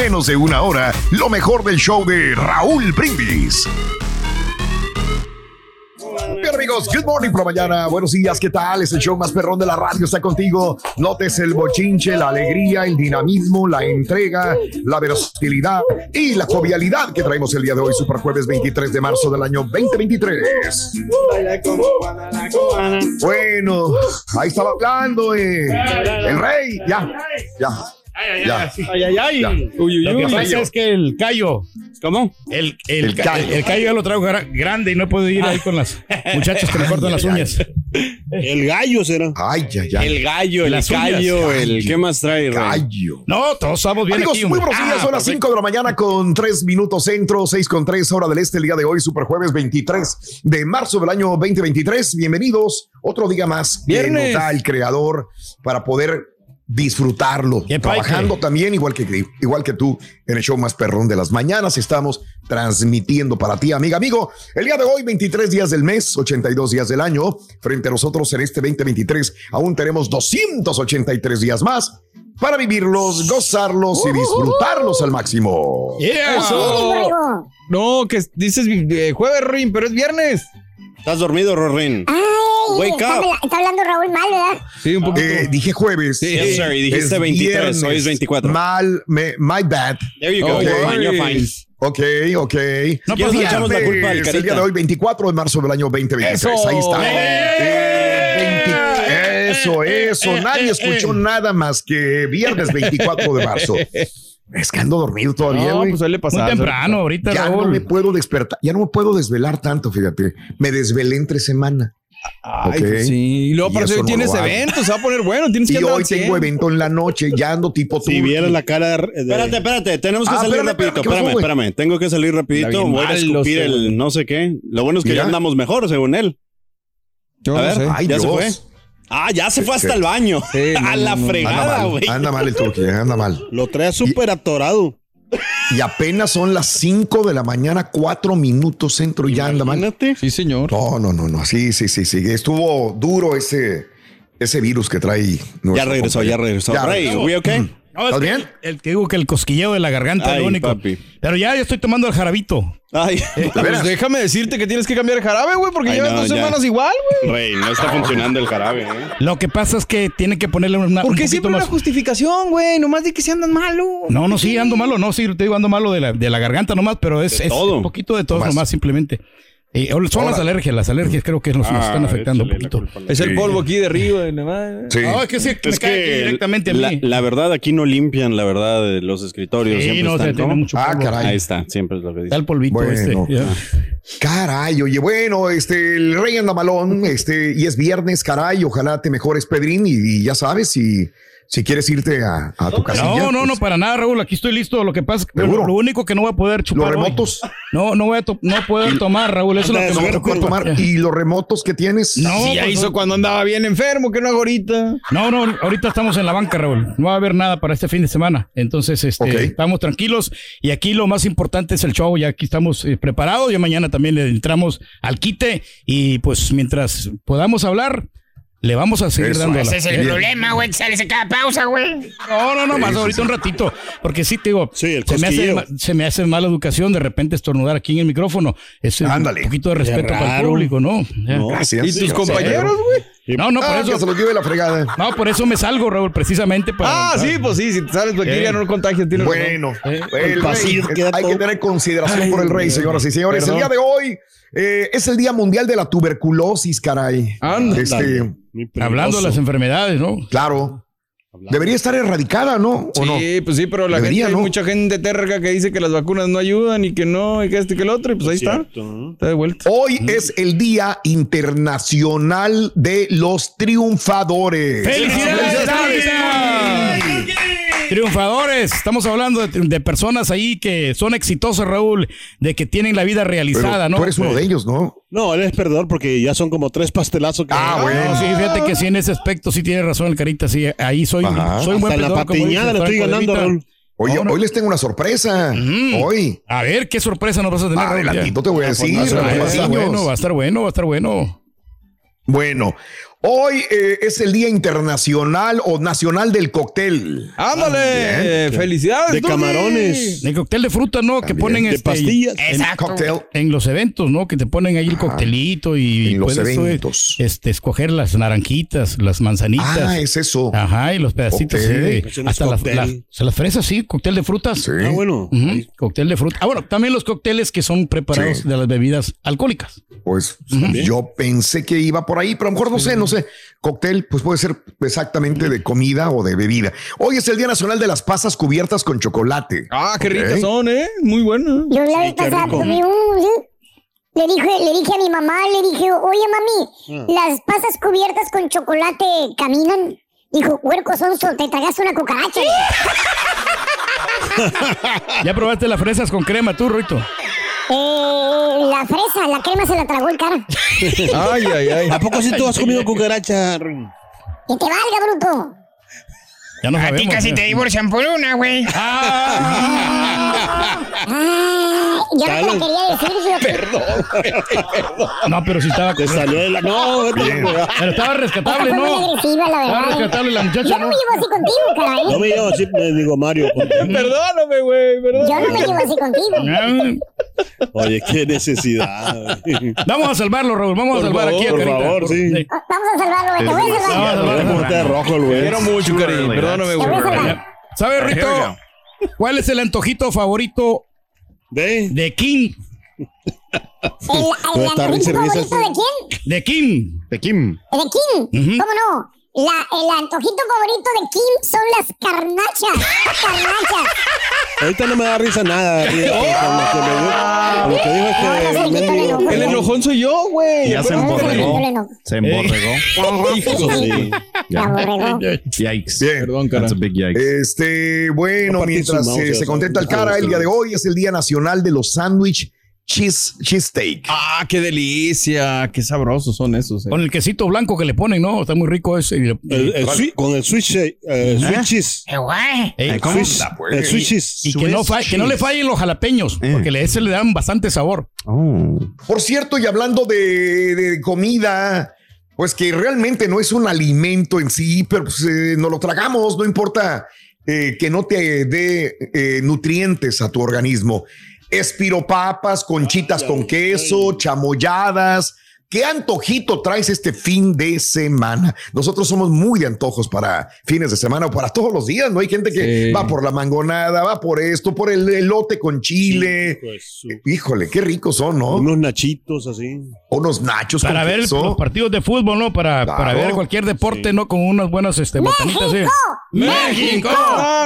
menos de una hora lo mejor del show de Raúl Brindis. Bien amigos, good morning por la mañana, buenos días, ¿qué tal? Es el show más perrón de la radio, está contigo. Notes el bochinche, la alegría, el dinamismo, la entrega, la versatilidad y la jovialidad que traemos el día de hoy, Super Jueves 23 de marzo del año 2023. Bueno, ahí estaba hablando eh, el rey, ya, ya. Ay, ay, Ya. ay. Ay, ay. Ya. Uy, uy, Lo uy. que pasa es que el callo, ¿Cómo? el, el, El ca- callo. el callo ya lo traigo gra- grande y no puedo ir ahí con las muchachas que me cortan las uñas. El gallo será. Ay, ya, ya. El gallo, el gallo, el. ¿Qué más trae? Gallo. No, todos estamos bien Amigos, aquí. muy buenos días. Ah, Son las perfecto. 5 de la mañana con 3 minutos centro, 6 con 3 hora del este el día de hoy, Super Jueves 23 de marzo del año 2023. Bienvenidos. Otro día más Viernes. nos da el creador para poder disfrutarlo. Trabajando también, igual que, igual que tú, en el show más perrón de las mañanas. Estamos transmitiendo para ti, amiga, amigo. El día de hoy, 23 días del mes, 82 días del año. Frente a nosotros en este 2023, aún tenemos 283 días más para vivirlos, gozarlos y disfrutarlos al máximo. Yeah. Eso. No, que dices eh, jueves, Rin, pero es viernes. ¿Estás dormido, Rorín? Ay, Wake está, up. está hablando Raúl mal, ¿verdad? Sí, un poquito. Eh, dije jueves. Sí. Yes, sir, y dijiste Es 23, hoy es viernes. 24. Mal, me- my bad. There you go. go. You're Okay. fine, you're fine. Ok, ok. No ¿Quieres pasa le echamos la Viernes, culpa al el día de hoy, 24 de marzo del año 2023. Eso. Ahí está. Eh, 20 eso, eso. eh, Nadie eh, escuchó eh. nada más que viernes 24 de marzo. Es que ando dormido todavía, No, güey. pues suele pasar. Muy temprano ahorita, ya no Raúl. me puedo despertar, ya no me puedo desvelar tanto, fíjate. Me desvelé entre semana. Ay, Ok. pues sí. Y luego para eso eso no tienes hago. eventos, se va a poner bueno. Tienes que Y hoy tengo evento en la noche, ya ando tipo Si tú. vieras la cara de... Espérate, espérate, tenemos que Ah, salir espérame, rapidito. espérame, ¿qué pasó, Espérame. Tengo que salir rapidito. Voy a escupir el no sé qué. Lo bueno es que Mira. ya andamos mejor, según él. Yo a no ver, sé. Ay, ya se fue. Ah, ya se fue hasta el baño. Sí, no, a la no, no. Anda fregada, mal, güey. anda mal el turqui, anda mal. Lo trae súper atorado. Y apenas son las 5 de la mañana, 4 minutos centro y ya anda mal. Sí, señor. No, no, no, no. Sí, sí, sí, sí. Estuvo duro ese, ese virus que trae. Ya nuestro regresó, ya regresó. Ya Rey, regresó. we okay? No, es ¿Estás bien? El, el que digo que el cosquilleo de la garganta es lo único. papi. Pero ya, ya estoy tomando el jarabito. Ay, pues déjame decirte que tienes que cambiar el jarabe, güey, porque Ay, llevas no, dos ya. semanas igual, güey. Rey, no está funcionando el jarabe, ¿eh? Lo que pasa es que tiene que ponerle una. ¿Por un siempre más- una justificación, güey? Nomás de que se andan malo. No, no, sí, ando malo, no, sí, te digo, ando malo de la, de la garganta nomás, pero es, De es todo. un poquito de todo Nomás. nomás, simplemente. Y son las alergias, las alergias creo que nos, nos están Ah, afectando un poquito. a Es el polvo aquí de arriba, de nomás. Sí. No, es que sí, me Es cae aquí que directamente a la, mí. la verdad aquí no limpian la verdad de los escritorios. sí, siempre no, están, se tiene ¿cómo? mucho Ah, polvo. caray. Ahí está, siempre es lo que Está el dice. polvito Bueno. este. ya. Caray, oye, bueno, este, el rey anda malón, este, y es viernes, caray, ojalá te mejores, Pedrín, y, y ya sabes, si, si quieres irte a, a tu casilla. No, no, no, pues, para nada, Raúl. Aquí estoy listo. Lo que pasa es que ¿Seguro? lo, lo único que no voy a poder chupar. Los hoy- remotos. No, no voy a to- no puedo tomar, Raúl. Eso es lo que me No puedo preocupa. tomar. ¿Y los remotos que tienes? No, Sí, ya pues, hizo cuando andaba bien enfermo, que no hago ahorita. No, no, ahorita estamos en la banca, Raúl. No va a haber nada para este fin de semana. Entonces, este, estamos tranquilos. Y aquí lo más importante es el show. Ya aquí estamos eh, preparados. Ya mañana también le entramos al quite. Y pues mientras podamos hablar, le vamos a seguir Eso, dando ese la- es el Bien. problema, güey, que sales a cada pausa, güey. No, no, no, más ahorita sí. un ratito. Porque sí, te digo, Sí, el se, me hace, se me hace mala educación de repente estornudar aquí en el micrófono. Es Ándale. un poquito de respeto para el público, ¿no? No. Gracias. ¿Y tus compañeros, güey? No, no, por Ah, que se eso. los lleve la fregada. No, por eso me salgo, Raúl, precisamente para. Ah, sí, pues sí, si te sales de aquí Eh. ya no contagias. tienes razón. Bueno, Eh, el rey, queda hay todo- que tener consideración por el rey, señoras y señores. Perdón. El día de hoy eh, es el Día Mundial de la Tuberculosis, caray. Anda. Este. Hablando de las enfermedades, ¿no? claro. Debería estar erradicada, ¿no? ¿O no? Sí, pues sí, pero la Debería, gente, hay mucha gente terca que dice que las vacunas no ayudan y que no, y que este y que el otro, y pues ahí está. Está de vuelta. Hoy es el Día Internacional de los Triunfadores. ¡Felicidades! ¡Felicidades! Triunfadores, estamos hablando de, de personas ahí que son exitosas, Raúl, de que tienen la vida Pero realizada, ¿no? tú eres uno de ellos, ¿no? No, él es perdedor porque ya son como tres pastelazos que. Ah, bueno. No, sí, fíjate que sí, en ese aspecto sí tiene razón el Carita, sí, ahí soy, Ajá. soy un buen Hasta la perdedor, como patiñada le estoy ganando. Raúl. Hoy, No, no. hoy les tengo una sorpresa. Mm. Hoy. A ver, qué sorpresa nos vas a tener. Adelantito te voy a decir. Va a estar bueno, va a estar bueno, va a estar bueno. Bueno, hoy eh, es el Día Internacional o Nacional del Cóctel. Ándale, felicidades. De camarones. El cóctel de fruta, ¿no? Que ponen De este, pastillas. Exacto. Cóctel. en los eventos, ¿no? Que te ponen ahí el coctelito y En los puedes tú, eventos. este, escoger las naranjitas, las manzanitas. Ah, es eso. Ajá, y los pedacitos no es hasta las, fresas, sí, cóctel de frutas. Sí. Ah, bueno. Ujú, Cóctel de fruta. Ah, bueno, también los cócteles que son preparados Sí. de las bebidas alcohólicas. Pues yo pensé que iba por ahí, pero a lo mejor no sé, no sé. Cóctel, pues puede ser exactamente de comida o de bebida. Hoy es el Día Nacional de las Pasas cubiertas con chocolate. Ah, qué ricas son, ¿eh? Muy buenas. Yo la vez pasada comí un... ¿sí? Le dije, le dije a mi mamá, le dije, oye mami, las pasas cubiertas con chocolate caminan. Dijo, huerco sonso, te tragaste una cucaracha. ¿Ya probaste las fresas con crema tú, Ruito? Eh, la fresa, la crema se la tragó el cara. Ay, ay, ay. ¿A poco si tú has comido cucaracha? Que te valga, bruto. Ya no A ti casi ¿eh? te divorcian por una, güey. Ah, Ah, yo no te la quería decir, fíjate. no, pero sí estaba. Te salió de la. No, fregada. Pero estaba Esta rescatable, muy ¿no? agresiva, la Estaba verdad. rescatable la muchacha, Yo no me llevo así contigo, caray. No me llamo así, me digo Mario. Perdóname, güey, perdóname. Yo no me llevo así contigo. Oye, qué necesidad. Vamos a salvarlo, Raúl. Vamos a salvar aquí a por Carita. favor, sí. Ah, Vamos a salvarlo, güey. Te voy a Vamos a salvar. salvarlo. Rojo güey. Quiero mucho, Karim. Perdóname, güey. salvar. ¿Sabes, Rito? ¿Cuál es el antojito favorito Ve. de Kim? ¿El, el risa, risa, favorito de quién? De Kim. De Kim. ¿De Kim? Ujú. ¿Cómo no? La, el antojito favorito de Kim son las carnachas. Carnachas. Ahorita no me da risa nada. Que dijo no se el enojón soy yo, güey. Ya se se emborregó. Se emborregó. Sí. Se. Yikes. Bien. Perdón, cara. That's a big yikes. Este, bueno, mientras eh, se sabes, contenta el cara, el día de hoy es el Día Nacional de los Sándwich Cheese, cheese Steak. Ah, qué delicia. Qué sabrosos son esos. eh. Con el quesito blanco que le ponen, ¿no? Está muy rico ese. El, el sweet- con el sweet, shake, eh, sweet cheese. Eh, güey. Ey, ¿Cómo Sweet- está, pues? el sweet cheese. y que no, fa- que no le fallen los jalapeños, porque le, ese le dan bastante sabor. Oh. Por cierto, y hablando de, de comida, pues que realmente no es un alimento en sí, pero pues, eh, no lo tragamos, no importa eh, que no te dé eh, nutrientes a tu organismo. Espiropapas, conchitas con queso, chamoyadas. ¿Qué antojito traes este fin de semana? Nosotros somos muy de antojos para fines de semana o para todos los días, ¿no? Hay gente que Sí. va por la mangonada, va por esto, por el elote con chile. Pues, Híjole, qué ricos son, ¿no? Unos nachitos así. unos nachos Para con ver queso. los partidos de fútbol, ¿no? Para, Claro. para ver cualquier deporte, Sí. ¿no? Con unas buenas este, botanitas. ¿sí? ¡México! ¡México!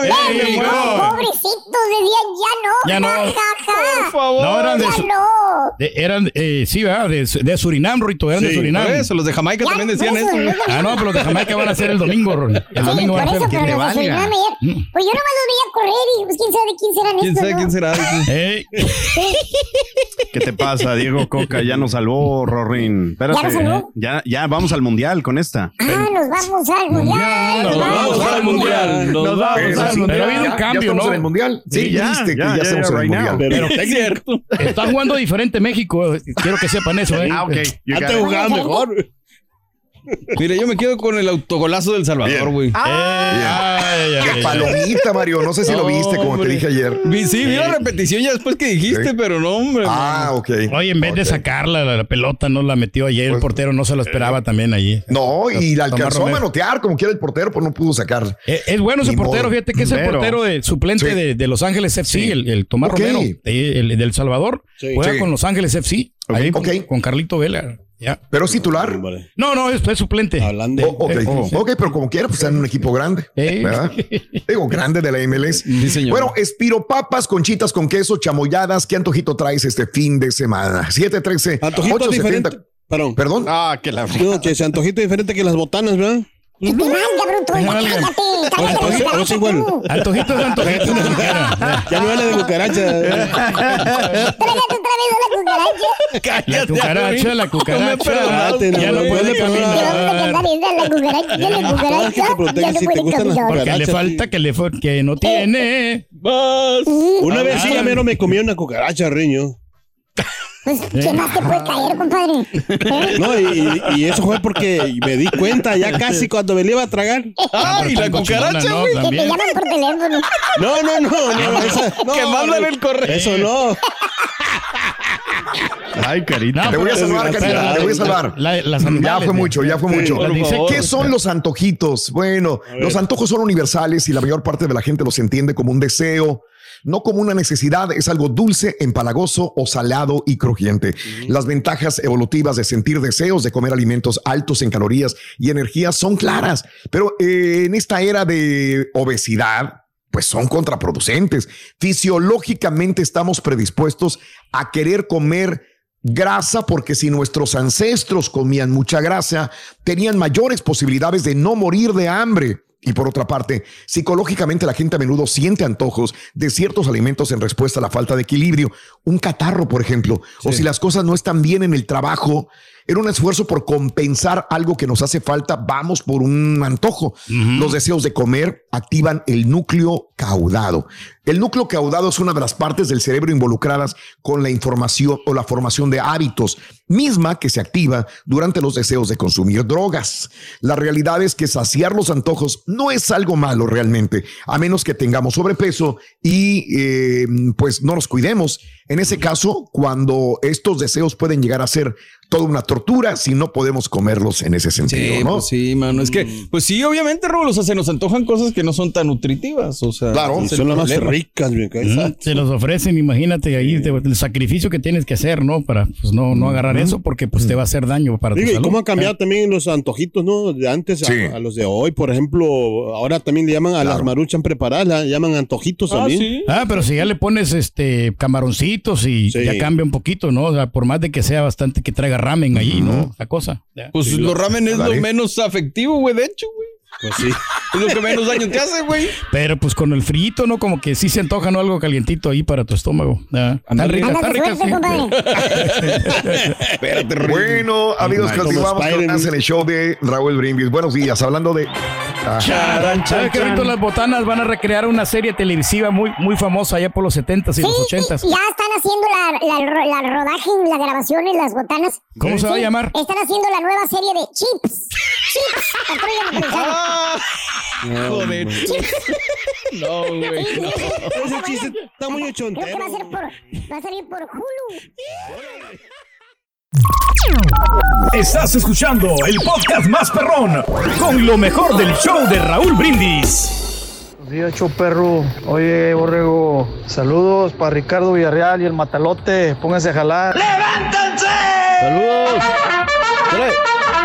¡México! ¡México! Pobrecitos, decían ya no. Ya no. Ja, ja, ja. Por favor. No, eran de, Ya su- no. de- eran, eh, sí, ¿verdad? De, de Surinam, Rito, eran de Sí, Surinam. Por eso, los de Jamaica Ya, también decían eso. Ah, no, pero los de Jamaica van a ser el domingo, Ron. El Sí, domingo van a ser. le los de valga. Surinam ayer- Pues yo nomás los veía correr y pues quién sabe de quién serán ¿Quién estos, sabe ¿no? quién será? Dice. Ey, ¿Qué te pasa, Diego Coca? Ya nos salvó, Rorín. Espérate. ¿Ya nos salvó? Ya, ya vamos al mundial con esta. Ah, nos vamos al mundial. Nos vamos al mundial. Nos vamos al mundial. Pero ha habido un cambio, ¿no? en el mundial. Sí, ya, que ya, estamos en el mundial. Pero Es cierto. Está jugando diferente México. Quiero que sepan eso, ¿eh? Ah, ok. Antes jugaba mejor. Mire, yo me quedo con el autogolazo del Salvador, güey. Eh, ay, ay, Qué ay. palomita, Mario. No sé si lo viste, como te dije ayer. Vi- Sí, vi la repetición ya después que dijiste, Sí. pero no, hombre. Ah, ok. Oye, en vez de sacarla, la, la pelota no la metió ayer. El Pues- portero no se lo esperaba también allí. No, y la Tomás alcanzó a manotear como quiera el portero, pero no pudo sacar. Eh, Es bueno ese Ni portero, modo. fíjate que es el portero de, suplente Sí. de, de Los Ángeles FC, Sí. el, el Tomás. Romero, eh, el, del Salvador. Sí. Juega Sí. con Los Ángeles FC, ahí con, Ok. con Carlito Vela. Ya. Pero es titular. Vale. No, no, es, es suplente. Hablando. Oh, ok, Eh, oh. ok, pero como quiera, pues está en un equipo grande. Eh. ¿verdad? Digo, grande de la MLS. Sí, señor. Bueno, espiropapas, conchitas con queso, chamoyadas. ¿Qué antojito traes este fin de semana? 713 Antojito 870. diferente. Perdón. Perdón. Ah, que la No, que ese antojito diferente que las botanas, ¿verdad? Bruto. Que te Ya no habla de cucaracha. La cucaracha. La cucaracha, la cucaracha. perdonaste, Ya no puede caminar. la cucaracha. La Ah, Ya no puede caminar. Porque le falta que, le, que no tiene. Una vez sí, a mí no me comí una cucaracha, riño. Pues, ¿qué más te puede caer, compadre? ¿Eh? No, y, y eso fue porque me di cuenta ya casi cuando me la iba a tragar. Ah, pero y la cucaracha, ¿no? güey. Que te llaman por teléfono. No, no, no, no, esa, no, que mandan el correo. Eso no. Ay, carita. No, Te voy a salvar, Carita, te voy a salvar. La- Ya fue mucho, ya fue Sí, mucho. ¿Qué son los antojitos? Bueno, los antojos son universales y la mayor parte de la gente los entiende como un deseo, no como una necesidad. Es algo dulce, empalagoso o salado y crujiente. Las ventajas evolutivas de sentir deseos de comer alimentos altos en calorías y energía son claras, pero eh, en esta era de obesidad, pues son contraproducentes. Fisiológicamente estamos predispuestos a querer comer grasa porque si nuestros ancestros comían mucha grasa, tenían mayores posibilidades de no morir de hambre. Y por otra parte, psicológicamente la gente a menudo siente antojos de ciertos alimentos en respuesta a la falta de equilibrio. Un catarro, por ejemplo, o si las cosas no están bien en el trabajo, en un esfuerzo por compensar algo que nos hace falta, vamos por un antojo. Los deseos de comer activan el núcleo caudado. El núcleo caudado es una de las partes del cerebro involucradas con la información o la formación de hábitos, misma que se activa durante los deseos de consumir drogas. La realidad es que saciar los antojos no es algo malo realmente, a menos que tengamos sobrepeso y eh, pues no nos cuidemos. En ese caso, cuando estos deseos pueden llegar a ser toda una tortura si no podemos comerlos en ese sentido, Sí, ¿no? pues sí, mano. Es que, pues sí, obviamente, Raúl, o sea, se nos antojan cosas que no son tan nutritivas. O sea, Claro. son las más ricas, mi cabeza. Mm, Se los ofrecen, imagínate ahí te- el sacrificio que tienes que hacer, ¿no? Para pues no, no agarrar eso porque pues te va a hacer daño para tu Digo, ¿y salud. cómo han cambiado también los antojitos, no? De antes a- Sí. a, los de hoy, por ejemplo, ahora también le llaman a las maruchan preparadas, la llaman antojitos Ah, también. sí. Ah, pero si ya le pones este y Sí. ya cambia un poquito, ¿no? O sea, por más de que sea bastante que traiga ramen ahí, ¿no? La cosa. Ya. Pues los ramen es lo menos afectivo, güey, de hecho, güey. Pues sí. Es lo que menos daño te hace, güey. Pero pues con el frillito, ¿no? Como que sí se antoja, ¿no? Algo calientito ahí para tu estómago. Ándale. rica, está Ándale, rica. Espérate. Bueno, amigos, continuamos con en el show de Raúl Brindis. Buenos días, hablando de... Ah, ¿Sabes que ahorita las botanas van a recrear una serie televisiva muy, muy famosa allá por los 70s y los Sí, 80s? sí, ya están haciendo la, la, la rodaje, la grabación en las botanas. ¿Cómo se va a llamar? Están haciendo la nueva serie de Chips. Chips. Patrulla Ah, joder. No, güey. no. Ese chiste está muy Creo que ochentero. va a, ser por, va a salir por Hulu. Estás escuchando el podcast más perrón con lo mejor del show de Raúl Brindis. Buenos días, perro. Oye, Borrego, saludos para Ricardo Villarreal y el Matalote. Pónganse a jalar. ¡Levántense! Saludos.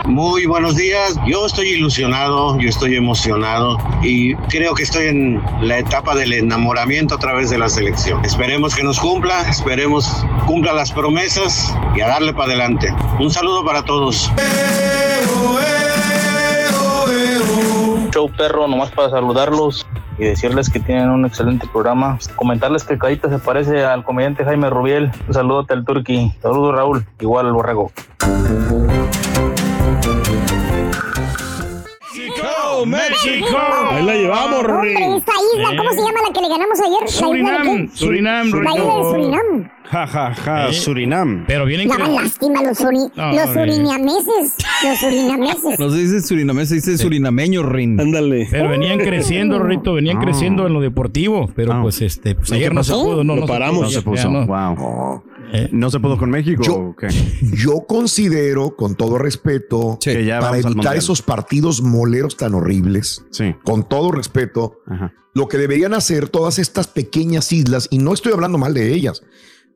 Muy buenos días. Yo estoy ilusionado, yo estoy emocionado y creo que estoy en la etapa del enamoramiento a través de la selección. Esperemos que nos cumpla, esperemos cumpla las promesas y a darle para adelante. Un saludo para todos. Show perro, nomás para saludarlos y decirles que tienen un excelente programa. Comentarles que Cadita se parece al comediante Jaime Rubiel. Un saludote al Turqui. Saludos, Raúl. Igual al Borrego. ¡Oh, ¡México! Ahí la llevamos, esta isla, ¿cómo se llama la que le ganamos ayer? ¿La isla de Surinam? Surinam, La isla de. Surinam. Ja, ja, ja, Eh. Surinam. Pero vienen Daban lástima los, suri- No, los surinameses. Los surinameses. No se dice surinamés, se dice surinameño, Rin. Ándale. pero venían creciendo, Rito, venían Ah. creciendo en lo deportivo, pero Ah. pues este, pues ¿No ayer no se pudo, no, Lo no paramos. pudo, No se ya, puso. no. Wow. Eh. ¿No se pudo con México Yo- o qué? Yo considero, con todo respeto, Sí. Que ya para evitar esos partidos moleros tan horribles, Sí. con todo respeto, Ajá. lo que deberían hacer todas estas pequeñas islas, y no estoy hablando mal de ellas,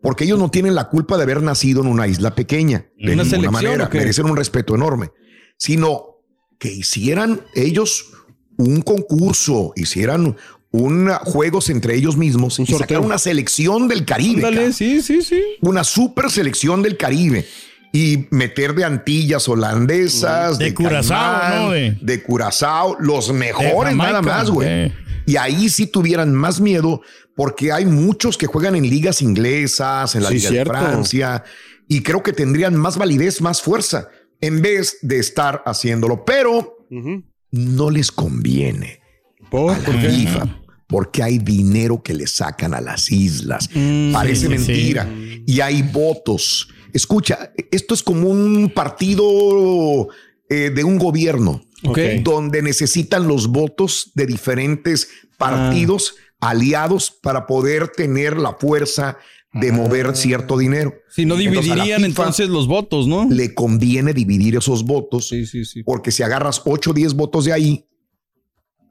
porque ellos no tienen la culpa de haber nacido en una isla pequeña, de ¿Una ninguna manera, merecen un respeto enorme, sino que hicieran ellos un concurso, hicieran un juegos entre ellos mismos Un y sorteo. una selección del Caribe. Ándale, sí, sí, sí. una super selección del Caribe y meter de antillas holandesas, De de, Curazao, Caimán, ¿no? De- de Curazao, los mejores Jamaica, nada más, güey. eh. Y ahí sí tuvieran más miedo porque hay muchos que juegan en ligas inglesas, en la Sí, Liga cierto. de Francia, y creo que tendrían más validez, más fuerza, en vez de estar haciéndolo. Pero no les conviene ¿Por? a la FIFA porque hay dinero que le sacan a las islas. Parece sí, sí. mentira. Y hay votos. Escucha, esto es como un partido eh, de un gobierno donde necesitan los votos de diferentes partidos aliados para poder tener la fuerza de mover cierto dinero. Si no dividirían entonces los votos, ¿no? Le conviene dividir esos votos Sí, sí, sí. porque si agarras 8 o 10 votos de ahí,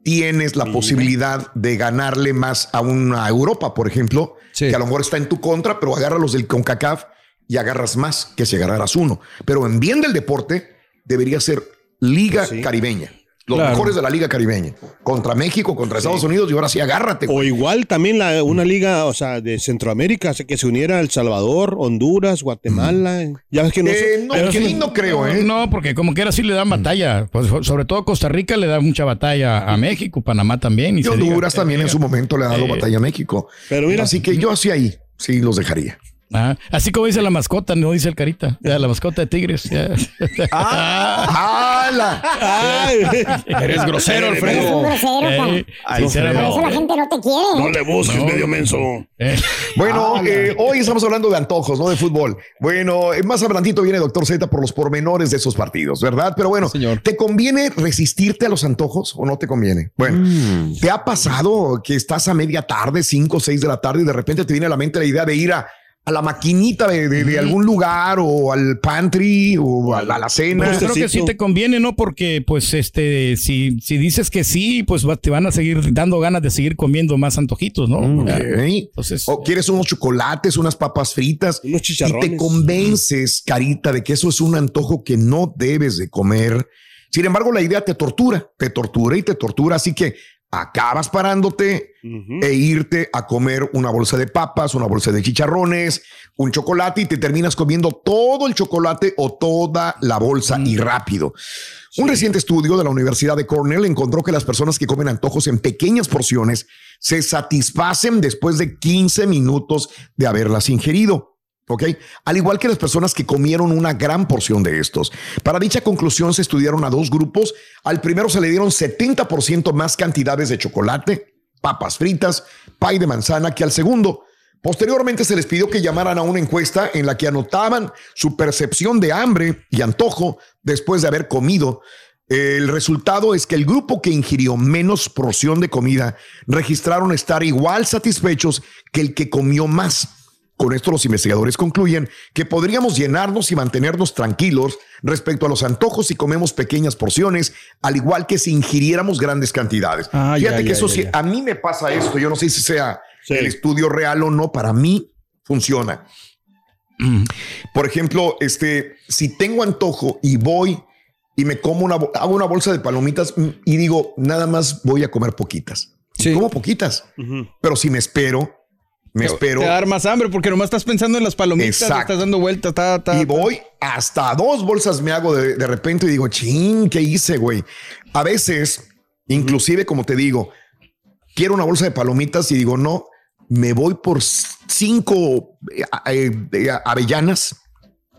tienes la posibilidad de ganarle más a una Europa, por ejemplo, Sí. que a lo mejor está en tu contra, pero agarra los del CONCACAF y agarras más que si agarraras uno. Pero en bien del deporte, debería ser Liga Caribeña. Los Claro. mejores de la Liga Caribeña. Contra México, contra Estados Unidos y ahora sí agárrate. O igual también la, una liga, o sea, de Centroamérica, o sea, que se uniera El Salvador, Honduras, Guatemala. Ya ves que no Eh, no, Pero sí, no creo, ¿eh? No, porque como quiera sí le dan batalla. Pues, sobre todo Costa Rica le da mucha batalla a México, Panamá también. Y Y se diga. Honduras también en su momento le ha dado Eh, batalla a México. Pero mira, Así que yo así ahí, sí los dejaría. Ah, así como dice la mascota, no dice el carita. La mascota de Tigres. ya. Ah, Eres grosero, Eres un Alfredo. grosero, Por sinceramente. eso la gente no te quiere. le busques, medio menso. Eh, Bueno, eh, hoy estamos hablando de antojos, no de fútbol. Bueno, eh, más adelantito viene Doctor Z por los pormenores de esos partidos, ¿verdad? Pero bueno, Señor. ¿te conviene resistirte a los antojos o no te conviene? Bueno, Mm. ¿te ha pasado que estás a media tarde, 5 o 6 de la tarde y de repente te viene a la mente la idea de ir a, a la maquinita de, de- de algún lugar o al pantry o a la, a la cena? Pues creo que sí te conviene, ¿no? Porque, pues, este, si, si dices que sí, pues va- te van a seguir dando ganas de seguir comiendo más antojitos, ¿no? Entonces, o quieres unos chocolates, unas papas fritas Unos y chicharrones. te convences, carita, de que eso es un antojo que no debes de comer. Sin embargo, la idea te tortura, te tortura y te tortura, así que acabas parándote e irte a comer una bolsa de papas, una bolsa de chicharrones, un chocolate y te terminas comiendo todo el chocolate o toda la bolsa y rápido. Un reciente estudio de la Universidad de Cornell encontró que las personas que comen antojos en pequeñas porciones se satisfacen después de 15 minutos de haberlas ingerido. ¿Ok? Al igual que las personas que comieron una gran porción de estos. Para dicha conclusión se estudiaron a dos grupos. Al primero se le dieron 70% más cantidades de chocolate, papas fritas, pay de manzana que al segundo. Posteriormente se les pidió que llamaran a una encuesta en la que anotaban su percepción de hambre y antojo después de haber comido. El resultado es que el grupo que ingirió menos porción de comida registraron estar igual satisfechos que el que comió más. Con esto los investigadores concluyen que podríamos llenarnos y mantenernos tranquilos respecto a los antojos si comemos pequeñas porciones, al igual que si ingiriéramos grandes cantidades. Ah, Fíjate ya, que ya, eso sí, a mí me pasa esto, yo no sé si sea Sí. el estudio real o no, para mí funciona. Por ejemplo, este, si tengo antojo y voy y me como una, hago una bolsa de palomitas mm, y digo, nada más voy a comer poquitas. Sí. Como poquitas. Pero si me espero, me espero Te va a dar más hambre porque nomás estás pensando en las palomitas, estás dando vueltas, ta, ta, y voy hasta dos bolsas me hago de, de repente y digo, ching, ¿qué hice, güey? A veces, inclusive como te digo, quiero una bolsa de palomitas y digo, no, me voy por cinco eh, eh, eh, avellanas,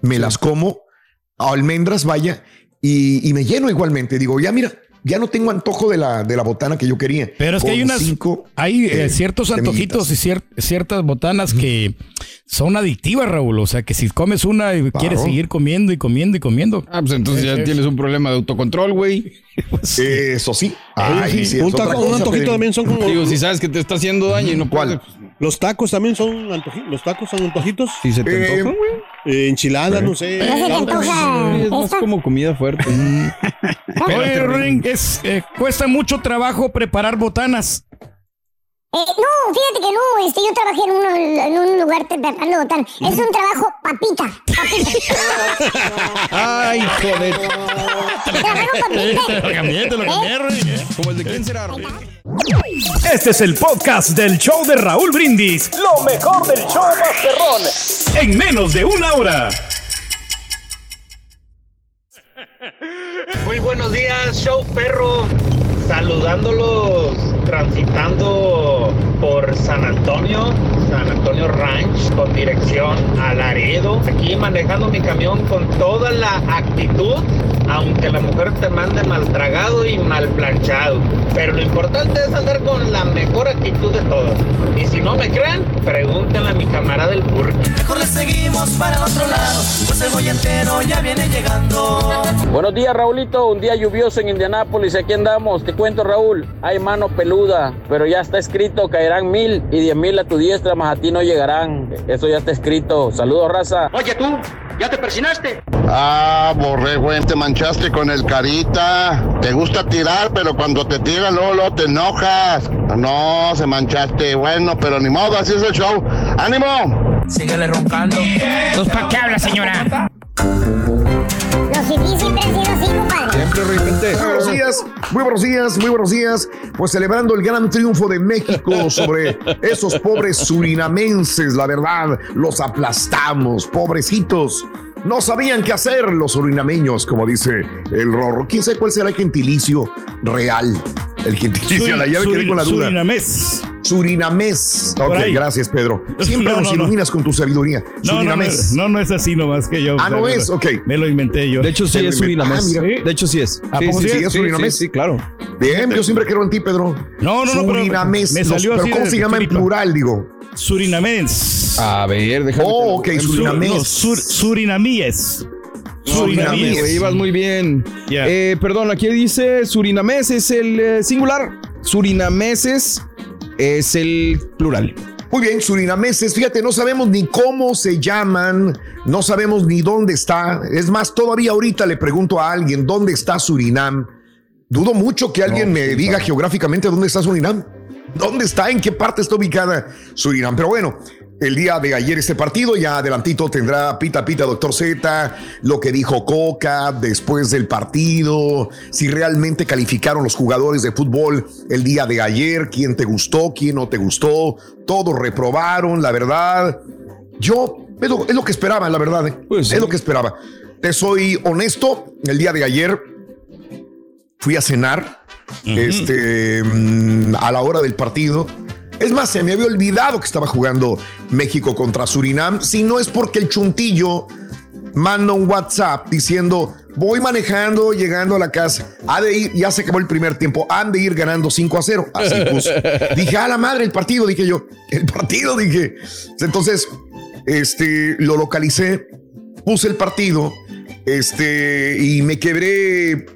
me las como, almendras, vaya, y, y me lleno igualmente. Digo, ya mira, ya no tengo antojo de la, de la botana que yo quería. Pero es que hay unas, cinco, hay eh, eh, ciertos antojitos y cier- ciertas botanas que son adictivas, Raúl. O sea, que si comes una y quieres seguir comiendo y comiendo y comiendo. Ah, pues entonces ya tienes un problema de autocontrol, güey. Eso sí. Ay, sí, un, taco- un antojito Pedro. también son como. Digo, si sabes que te está haciendo daño y no ¿Cuál? puedes. Los tacos también son antojitos. Los tacos son antojitos. Si se te Eh, antojan, güey. Eh, enchiladas, no sé. ¿No se te antoja Es más como comida fuerte. Oye, es, eh, cuesta mucho trabajo preparar botanas. Eh, no, fíjate que no, este, yo trabajé en, uno, en un lugar preparando botán. Es un trabajo papita, papita. Ay, joder. Te lo cambié, te lo cambié, eh. Como el de quién será? Este es el podcast del show de Raúl Brindis. Lo mejor del show Masterrón. En menos de una hora. Muy buenos días, show perro. Saludándolos, transitando por San Antonio, San Antonio Ranch, con dirección a Laredo. Aquí manejando mi camión con toda la actitud, aunque la mujer te mande mal tragado y mal planchado. Pero lo importante es andar con la mejor actitud de todos. Y si no me creen, pregúntenle a mi camarada del Burke. Mejor le seguimos para el otro lado, pues el boyetero ya viene llegando. Buenos días, Raulito. Un día lluvioso en Indianápolis. Aquí andamos. Te cuento, Raúl. Hay mano peluda, pero ya está escrito: caerán mil y diez mil a tu diestra, más a ti no llegarán. Eso ya está escrito. Saludos, raza. Oye, tú, ¿ya te persinaste? Ah, borrego, te manchaste con el carita. Te gusta tirar, pero cuando te tiran, luego, luego te enojas. No, se manchaste. Bueno, pero ni modo, así es el show. ¡Ánimo! Síguele roncando. ¿Pues para qué habla, señora? Los siempre han sido así, compadre. Siempre repente. Muy buenos días, muy buenos días, muy buenos días. Pues celebrando el gran triunfo de México sobre esos pobres surinamenses, la verdad, los aplastamos, pobrecitos. No sabían qué hacer los surinameños, como dice el Rorro. ¿Quién sabe cuál será el gentilicio real? El gentilicio, la llave quedé con la duda. Surinamés. Surinamés. Por Ok, ahí. gracias, Pedro. Siempre No, nos no, no. iluminas con tu sabiduría. No, no, no, Surinamés. no, no es así nomás que yo. Ah, ¿no es? Ok. Me lo inventé yo. De hecho, sí es surinamés. Ah, mira. De hecho, sí es. ¿A Sí, sí, sí sí, es sí, surinamés? Sí, sí, claro. Bien, yo siempre creo en ti, Pedro. No, no, no, Surinamés. me salió pero así ¿cómo se llama en plural, digo? Surinamés. A ver, déjame. Oh, ok, Sur- surinamés. no, sur- surinamíes. Surinamés. Güey, ibas muy bien. Eh, perdón, aquí dice Surinamés es el eh, singular. Surinameses es el plural. Muy bien, surinameses, fíjate, no sabemos ni cómo se llaman, no sabemos ni dónde está. Es más, todavía ahorita le pregunto a alguien dónde está Surinam. Dudo mucho que alguien me diga geográficamente dónde está Surinam. ¿Dónde está? ¿En qué parte está ubicada Surinam? Pero bueno, el día de ayer este partido, ya adelantito tendrá pita pita doctor Z, lo que dijo Coca después del partido, si realmente calificaron los jugadores de fútbol el día de ayer, quién te gustó, quién no te gustó, todos reprobaron, la verdad. Yo, es lo, es lo que esperaba, la verdad, ¿eh? Pues sí. es lo que esperaba. Te soy honesto, el día de ayer fui a cenar este, mm, a la hora del partido. Es más, se me había olvidado que estaba jugando México contra Surinam. Si no es porque el chuntillo manda un WhatsApp diciendo, voy manejando, llegando a la casa. Ha de ir, ya se acabó el primer tiempo, han de ir ganando 5 a 0. Así puso. dije, a la madre, el partido, dije yo. El partido, dije. Entonces, este, lo localicé, puse el partido, este, y me quebré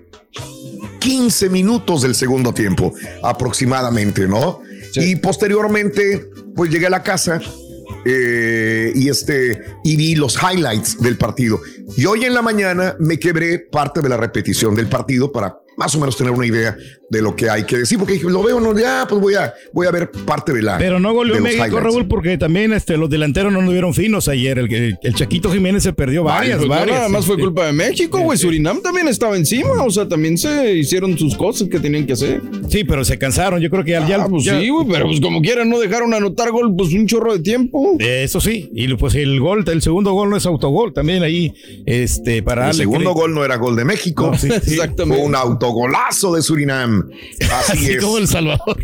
15 minutos del segundo tiempo, aproximadamente, ¿no? Y posteriormente, pues llegué a la casa eh, y este y vi los highlights del partido. Y hoy en la mañana me quebré parte de la repetición del partido para más o menos tener una idea de lo que hay que decir, porque lo veo, no, ya, pues voy a, voy a ver parte de la. Pero no goleó México, highlights. Raúl, porque también este, los delanteros no anduvieron finos ayer. El, el, el Chaquito Jiménez se perdió varias, Pues varias. nada más fue Sí. culpa de México, güey. Surinam también estaba encima. O sea, también se hicieron sus cosas que tenían que hacer. Sí, pero se cansaron. Yo creo que ya. ya- Ah, pues ya- sí, güey. Pero pues como quieran, no dejaron anotar gol, pues un chorro de tiempo. Eso sí, y pues el gol, el segundo gol no es autogol, también ahí, este, para El darle segundo gol no era gol de México. No, sí, sí. Exactamente. Fue un autogolazo de Surinam. Así, Así es. como El Salvador.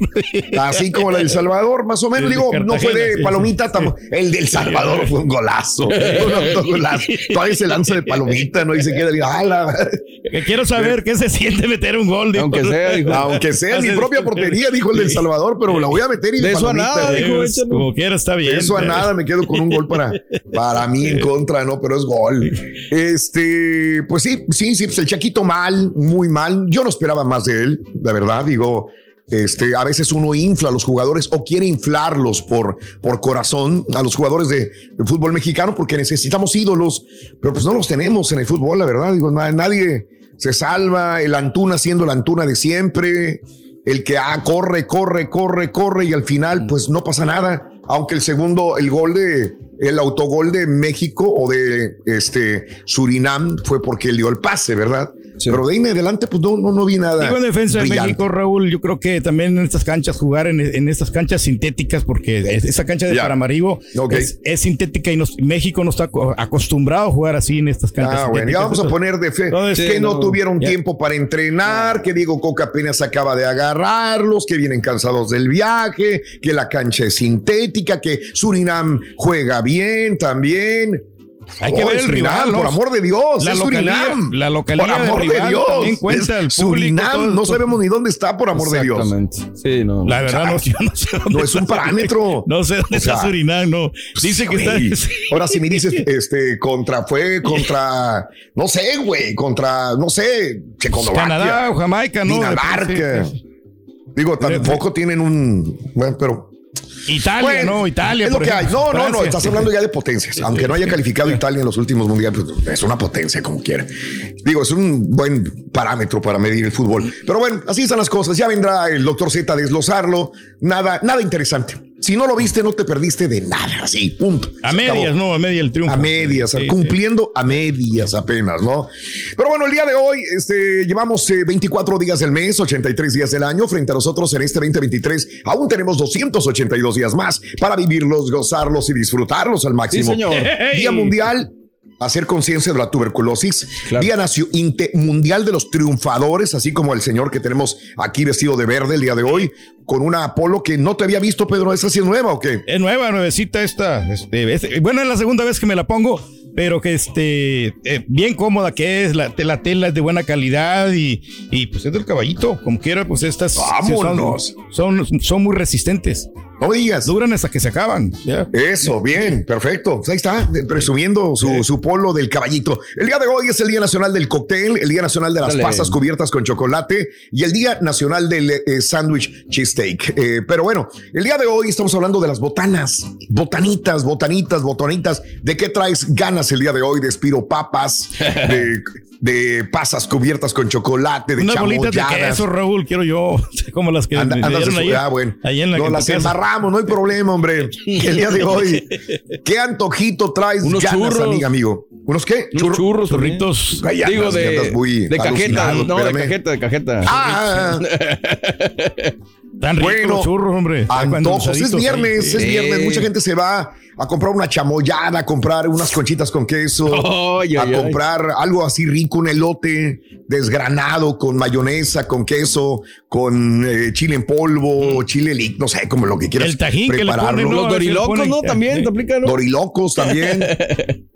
Así como la del Salvador, más o menos. El Digo, no fue de sí, palomita. El del Salvador fue un golazo. Un autogolazo. Todavía se lanza de palomita, ¿no? Y se queda. ¡ah, la- Que Quiero saber qué se siente meter un gol. dijo. Aunque sea, dijo. Aunque sea mi propia portería, dijo el del Salvador, pero la voy a meter y De eso a palomita, nada, ¿eh? dijo, Pues. Como quiera está bien. De eso a pero- nada me quedo con un gol para, para mí en contra, ¿no? Pero es gol. Este, pues sí, sí, sí, pues el Chaquito mal, muy mal. Yo no esperaba más de él, la verdad, digo. Este, a veces uno infla a los jugadores o quiere inflarlos por, por corazón a los jugadores de, de fútbol mexicano porque necesitamos ídolos, pero pues no los tenemos en el fútbol, la verdad. Digo, na- nadie se salva, el Antuna siendo la Antuna de siempre, el que ah, corre, corre, corre, corre y al final pues no pasa nada. Aunque el segundo, el gol de, el autogol de México o de este Surinam fue porque él dio el pase, ¿verdad? Pero de ahí en adelante, pues no, no, no vi nada. Digo en defensa de. México, Raúl, yo creo que también en estas canchas, jugar en, en estas canchas sintéticas, porque es- esa cancha de. Paramaribo es, es sintética y nos- México no está aco- acostumbrado a jugar así en estas canchas Ah, bueno, ya vamos a poner de fe Entonces, que sí, no, no, tuvieron ya. tiempo para entrenar, que Diego Coca apenas acaba de agarrarlos, que vienen cansados del viaje, que la cancha es sintética, que Surinam juega bien también. Hay que Oh, ver el Surinam, por amor de Dios, La es localidad- Surinam. la localidad por amor de Dios. también cuenta, el Surinam, todo no sabemos ni dónde está, por amor de Dios. Exactamente. Sí, no. La verdad, no, yo no sé dónde No es un parámetro. No sé dónde O sea, está Surinam, no. Dice que está. Ahora si me dices, este, contra, fue contra, no sé, güey, contra, no sé, Checoslovaquia. Canadá o Jamaica, ¿no? Dinamarca. Digo, tampoco tienen un, bueno, pero Italia, Bueno, no, Italia. es lo que hay. No, no, no, estás hablando ya de potencias. Aunque no haya calificado Italia en los últimos mundiales, pues, es una potencia como quiera. Digo, es un buen parámetro para medir el fútbol. Pero bueno, así están las cosas. Ya vendrá el doctor Z a desglosarlo. Nada, nada interesante. Si no lo viste, no te perdiste de nada. Así, punto. A Se medias, acabó. no, a media el triunfo. A medias, Sí, sí. cumpliendo a medias apenas, ¿no? Pero bueno, el día de hoy este, llevamos eh, 24 días del mes, 83 días del año. Frente a nosotros en este 2023 aún tenemos 282 días más para vivirlos, gozarlos y disfrutarlos al máximo. Sí, señor. Día Mundial. Hacer conciencia de la tuberculosis, Día Nacio- Inte- Mundial de los Triunfadores, así como el señor que tenemos aquí vestido de verde el día de hoy, con una Apolo que no te había visto, Pedro. ¿Esa sí es nueva o qué? Es nueva, nuevecita esta. Este, es- bueno, es la segunda vez que me la pongo, pero que este, eh, bien cómoda que es, la, la tela es de buena calidad y, y pues es del caballito, como quiera, pues estas son, son, son muy resistentes. No digas. Duran hasta que se acaban. Eso, bien, perfecto. Pues ahí está, presumiendo su, su polo del caballito. El día de hoy es el Día Nacional del Cóctel, el Día Nacional de las Dale. pasas cubiertas con chocolate y el Día Nacional del eh, Sándwich Cheesesteak. Eh, pero bueno, el día de hoy estamos hablando de las botanas, botanitas, botanitas, botanitas. ¿De qué traes ganas el día de hoy? De espiropapas, de, de pasas cubiertas con chocolate, de Unas bolitas de queso, Raúl, quiero yo. Como las que Anda- me andas dieron ayer. ah, bueno. Ahí en la no en tu las embarramos, no hay problema, hombre. El día de hoy, ¿qué antojito traes Unos ganas, churros. amiga, amigo? ¿Unos qué? Unos churros, Churritos. Digo, de, de cajeta. No, de cajeta, de cajeta. Ah, Tan ricos Bueno, los churros, hombre. Antojos. Es viernes, ahí. es viernes. Mucha gente se va a comprar una chamoyada, a comprar unas conchitas con queso, Ay, a ay, ay. comprar algo así rico, un elote desgranado con mayonesa, con queso, con eh, chile en polvo, chile líquido, no sé, como lo que quieras El tajín que le prepararlo. ponen, ¿no? Los dorilocos, ¿no? También te aplican, ¿no? Dorilocos también.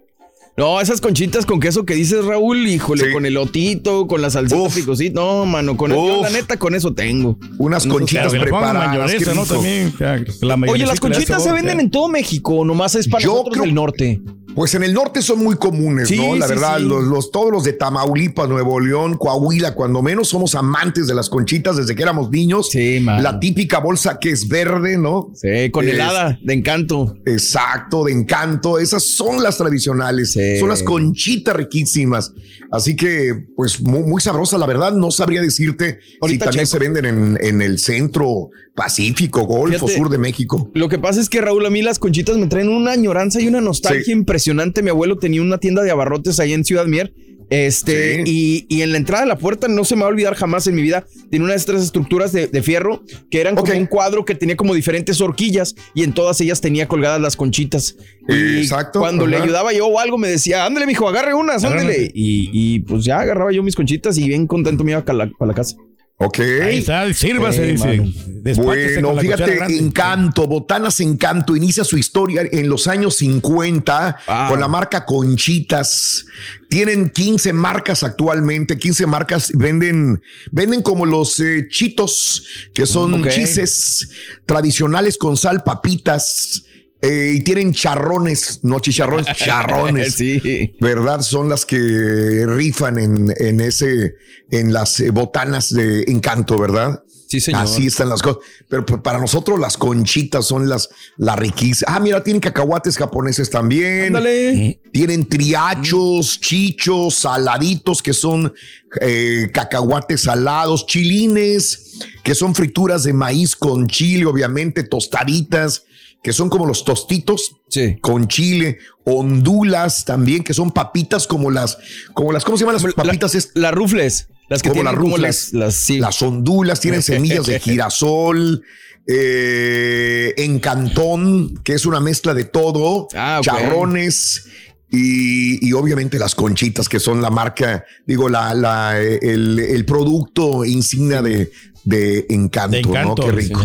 No, esas conchitas con queso que dices, Raúl, híjole, Sí. con el otito, con la salsita Uf. picosita. No, mano, con el, yo, la neta, con eso tengo. Unas conchitas preparadas. ¿no? También. la Oye, las conchitas se venden ya. en todo México, nomás es para Yo nosotros creo- del norte. Pues en el norte son muy comunes, Sí, ¿no? La sí, verdad, sí. Los, los- todos los de Tamaulipas, Nuevo León, Coahuila, cuando menos somos amantes de las conchitas desde que éramos niños. Sí, man. La típica bolsa que es verde, ¿no? Sí, con Es- helada, de encanto. Exacto, de encanto. Esas son las tradicionales. Sí. Son las conchitas riquísimas. Así que, pues, muy, muy sabrosa, la verdad. No sabría decirte Ahorita si también checo. se venden en, en el centro Pacífico, Golfo, Fíjate. Sur de México. Lo que pasa es que, Raúl, a mí las conchitas me traen una añoranza y una nostalgia Sí. impresionante. Mi abuelo tenía una tienda de abarrotes ahí en Ciudad Mier. Este, y, y en la entrada de la puerta, no se me va a olvidar jamás en mi vida, tiene una de estas estructuras de, de fierro que eran como un cuadro que tenía como diferentes horquillas y en todas ellas tenía colgadas las conchitas. Y Exacto, cuando le ayudaba yo o algo, me decía, ándale, mijo, agarre unas, ándale. Y, y pues ya agarraba yo mis conchitas y bien contento me iba para la, para la casa. Ok. Ahí está, sírvase, Sí, dice. Bueno, fíjate. Encanto, Botanas Encanto inicia su historia en los años 50 Ah. con la marca Conchitas. Tienen 15 marcas actualmente, 15 marcas venden, venden como los eh, chitos, que son Ok. chises tradicionales con sal, papitas. Eh, y tienen charrones, no chicharrones, charrones. sí. ¿verdad? Son las que rifan en, en ese, en las eh, botanas de encanto, ¿verdad? Sí, señor. Así están las cosas. Pero para nosotros las conchitas son las, las riquísimas. Ah, mira, tienen cacahuates japoneses también. Ándale. Tienen triachos, chichos, saladitos, que son eh, cacahuates salados, chilines, que son frituras de maíz con chile, obviamente, tostaditas, que son como los tostitos con chile, ondulas también, que son papitas como las, como las, ¿cómo se llaman las papitas? Es- Las rufles. Las que como tienen las como rufles, las, las, sí. las ondulas, tienen semillas de girasol, eh, encantón, que es una mezcla de todo, Ah, charrones. Y, y obviamente las conchitas, que son la marca, digo, la, la, el, el producto insignia de, de encanto, De encanto, ¿no? Qué rico.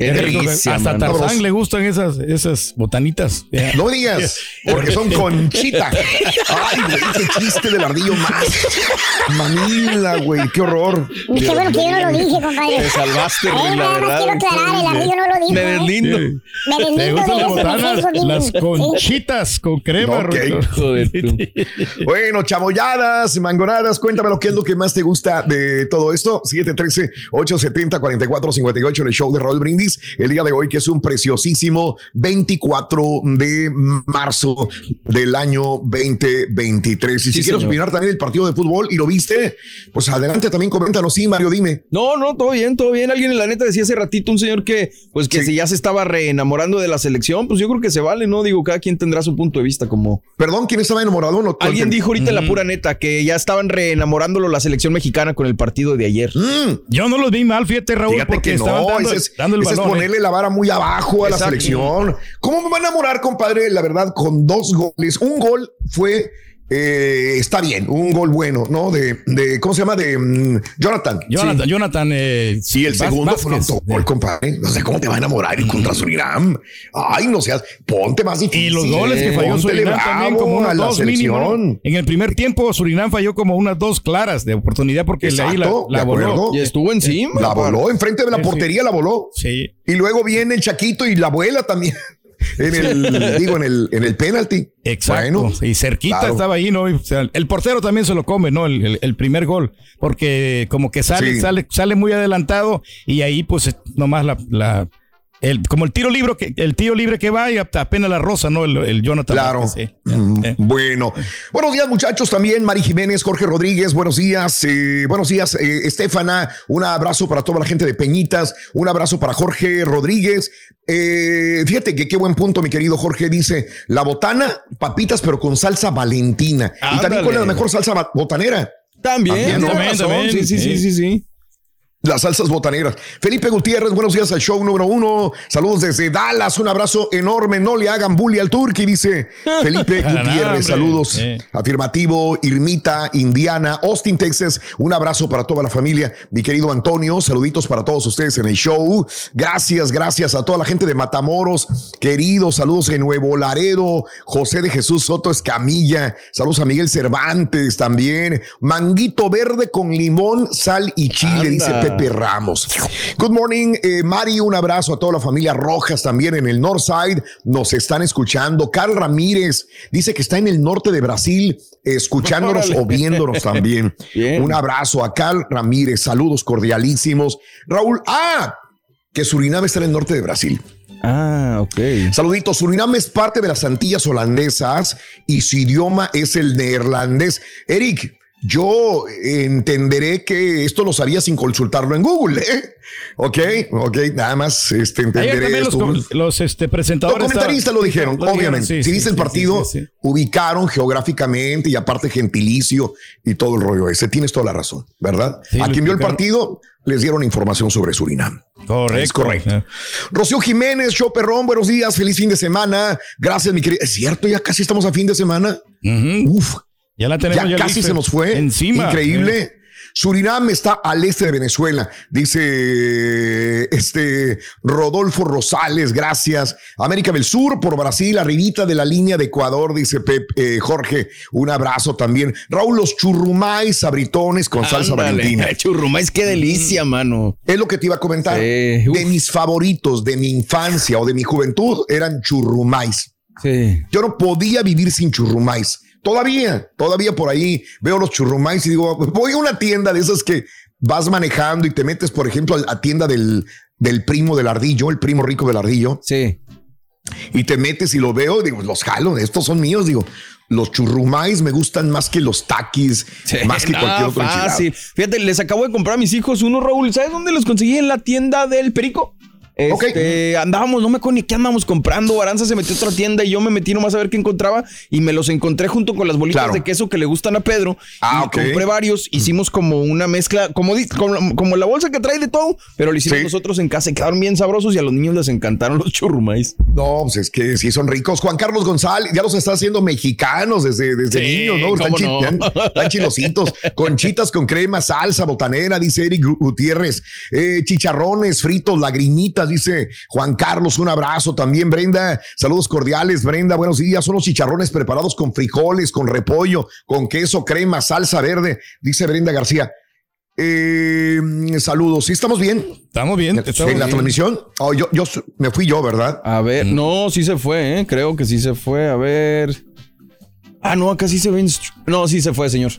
Qué delicia, Hasta. Tarzán le gustan esas, esas botanitas. No digas, porque son conchita. Ay, güey, qué chiste del ardillo más. Manila, güey, qué horror. Qué bueno que yo no lo dije, compadre. Te salvaste, Eh, la nada más verdad. quiero aclarar, el ardillo no lo dijo. Me ¿eh? deslindo. Me ¿Te deslindo gustan de las botanas? Las Sí. conchitas con crema, Ok. Ruin. Bueno, chamoyadas, mangonadas, cuéntame lo que es lo que más te gusta de todo esto. 713-870-4458 en el show de Raúl Brindis. El día de hoy, que es un preciosísimo 24 de marzo del año 2023. Y si quieres opinar también del partido de fútbol y lo viste, pues adelante también coméntanos. Sí, Mario, dime. No, no, todo bien, todo bien. Alguien en la neta decía hace ratito un señor que, pues que si ya se estaba reenamorando de la selección, pues yo creo que se vale, ¿no? Digo, cada quien tendrá su punto de vista como. Perdón, ¿quién estaba enamorado? No, Alguien dijo ahorita en la pura neta que ya estaban reenamorándolo la selección mexicana con el partido de ayer. Yo no los vi mal, fíjate, Raúl, Fíjate porque que estaban dando, ese es, dando el ese ¿eh? ponerle la vara muy abajo a la selección. ¿Cómo me van a enamorar, compadre? La verdad, con dos goles. Un gol fue, eh, está bien, un gol bueno, ¿no? De, de ¿cómo se llama? De mm, Jonathan. Jonathan, Jonathan. Eh, Sí, el Vaz- segundo fue un autogol, compadre. No sé cómo te va a enamorar ir contra Surinam. Ay, no seas, ponte más difícil. Y los goles que falló Póntele Surinam también, como unas dos mínimo. En el primer tiempo, Surinam falló como unas dos claras de oportunidad porque le ahí la, Exacto, la voló. Y estuvo encima. La voló enfrente de la Sí, sí. portería, la voló. Sí. Y luego viene el Chaquito y la abuela también. En el, digo, en el, en el penalti. Exacto. Bueno, y cerquita claro. estaba ahí, ¿no? Y, o sea, el portero también se lo come, ¿no? El, el- el primer gol. Porque como que sale, Sí. sale, sale muy adelantado y ahí pues nomás la, la el, como el tiro libre que el tiro libre que va y apenas la rosa, ¿no? El, el Jonathan. Claro. Sí. Mm, Eh. Bueno, buenos días muchachos también, Mari Jiménez, Jorge Rodríguez, buenos días, eh, buenos días, eh, Estefana, un abrazo para toda la gente de Peñitas, un abrazo para Jorge Rodríguez. Eh, fíjate que qué buen punto, mi querido Jorge, dice, la botana, papitas, pero con salsa valentina. Y también es la mejor salsa botanera. También, También, también. Sí, sí, sí, sí, sí. Las salsas botaneras. Felipe Gutiérrez, buenos días al show número uno. Saludos desde Dallas. Un abrazo enorme. No le hagan bully al turqui, dice Felipe Gutiérrez. Saludos. Afirmativo, Irmita, Indiana, Austin, Texas. Un abrazo para toda la familia. Mi querido Antonio, saluditos para todos ustedes en el show. Gracias, gracias a toda la gente de Matamoros. Queridos, saludos en Nuevo Laredo. José de Jesús Soto Escamilla. Saludos a Miguel Cervantes también. Manguito verde con limón, sal y chile, Anda. dice Pepe Ramos. Good morning, eh, Mari. Un abrazo a toda la familia Rojas también en el Northside. Nos están escuchando. Carl Ramírez dice que está en el norte de Brasil escuchándonos Órale. o viéndonos también. Bien. Un abrazo a Carl Ramírez. Saludos cordialísimos. Raúl, ah, que Surinam está en el norte de Brasil. Ah, ok. Saluditos, Surinam es parte de las Antillas holandesas y su idioma es el neerlandés. Eric, yo entenderé que esto lo sabía sin consultarlo en Google, ¿eh? Ok, ok, nada más este, entenderé los, esto. com- los, este, presentadores. Los comentaristas lo dijeron, lo obviamente. sí, si sí, viste el sí, partido, sí, sí. ubicaron geográficamente y aparte gentilicio y todo el rollo ese. Tienes toda la razón, ¿verdad? A quien vio el partido, les dieron información sobre Surinam. Correcto. Es correcto. Eh. Rocío Jiménez, show perrón, buenos días, feliz fin de semana. Gracias, mi querida. Es cierto, ya casi estamos a fin de semana. Uf, Ya la tenemos ya ya casi lista. se nos fue. Encima. Increíble. Surinam está al este de Venezuela, dice este Rodolfo Rosales, gracias. América del Sur por Brasil, arribita de la línea de Ecuador, dice Pep, eh, Jorge, un abrazo también. Raúl, los churrumais sabritones con salsa valentina. Churrumais, qué delicia, mano. Es lo que te iba a comentar. Sí, de mis favoritos de mi infancia o de mi juventud eran churrumais. Sí. Yo no podía vivir sin churrumais. Todavía, todavía por ahí veo los churrumais y digo, voy a una tienda de esas que vas manejando y te metes, por ejemplo, a la tienda del, del primo del ardillo, el primo rico del ardillo. Sí. Y te metes y lo veo, digo, los jalo, estos son míos, digo. Los churrumais me gustan más que los taquis, más que No, cualquier otro fácil. Fíjate, les acabo de comprar a mis hijos uno, Raúl. ¿Sabes dónde los conseguí? En la tienda del Perico. Este, Andábamos, no me acuerdo ni qué andábamos comprando. Aranza se metió a otra tienda y yo me metí nomás a ver qué encontraba y me los encontré junto con las bolitas Claro. de queso que le gustan a Pedro. Ah, y ok. compré varios. Hicimos como una mezcla, como, como, como la bolsa que trae de todo, pero lo hicimos Sí. nosotros en casa y quedaron bien sabrosos y a los niños les encantaron los churrumais. No, pues es que sí son ricos. Juan Carlos González ya los está haciendo mexicanos desde, desde Sí, niños, ¿no? Están, cómo chi- no. están- están chilositos. Conchitas con crema, salsa, botanera, dice Eric Gu- Gutiérrez. Eh, chicharrones, fritos, lagrimitas, dice Juan Carlos. Un abrazo también, Brenda. Saludos cordiales, Brenda. Buenos días. Son los chicharrones preparados con frijoles, con repollo, con queso, crema, salsa verde, dice Brenda García. Eh, saludos. ¿Sí estamos bien? Estamos bien. ¿En la transmisión? Oh, yo, yo me fui yo, ¿verdad? A ver, no, sí se fue, ¿eh? Creo que sí se fue. A ver. Ah, no, acá sí se ve. No, sí se fue, señor.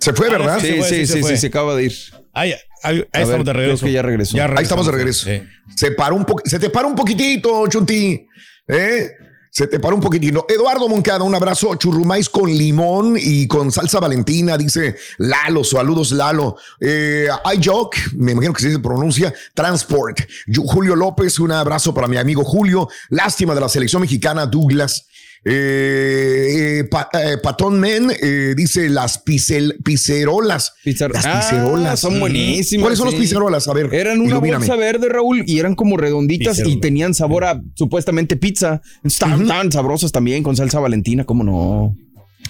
Se fue, ¿verdad? Sí, sí, sí sí, se sí, fue. se acaba de ir. Ahí, ahí- ahí A estamos ver, de regreso. que ya regresó. Ahí estamos de regreso. Sí. Se paró un se te para un poquitito, Chunti. ¿Eh? Se te paró un poquitito. Eduardo Moncada, un abrazo. Churrumais con limón y con salsa valentina, dice Lalo. Saludos, Lalo. Eh, iJoke, me imagino que se pronuncia. Transport. Julio López, un abrazo para mi amigo Julio. Lástima de la selección mexicana, Douglas. Eh, eh, Pa- eh, Patón Men eh, dice las picel- picerolas. las Ah, son buenísimas. ¿Cuáles son sí. picerolas? A ver, Eran una ilumíname. bolsa verde, Raúl, y eran como redonditas y tenían sabor a supuestamente pizza. Estaban, estaban sabrosas también con salsa valentina, ¿cómo no?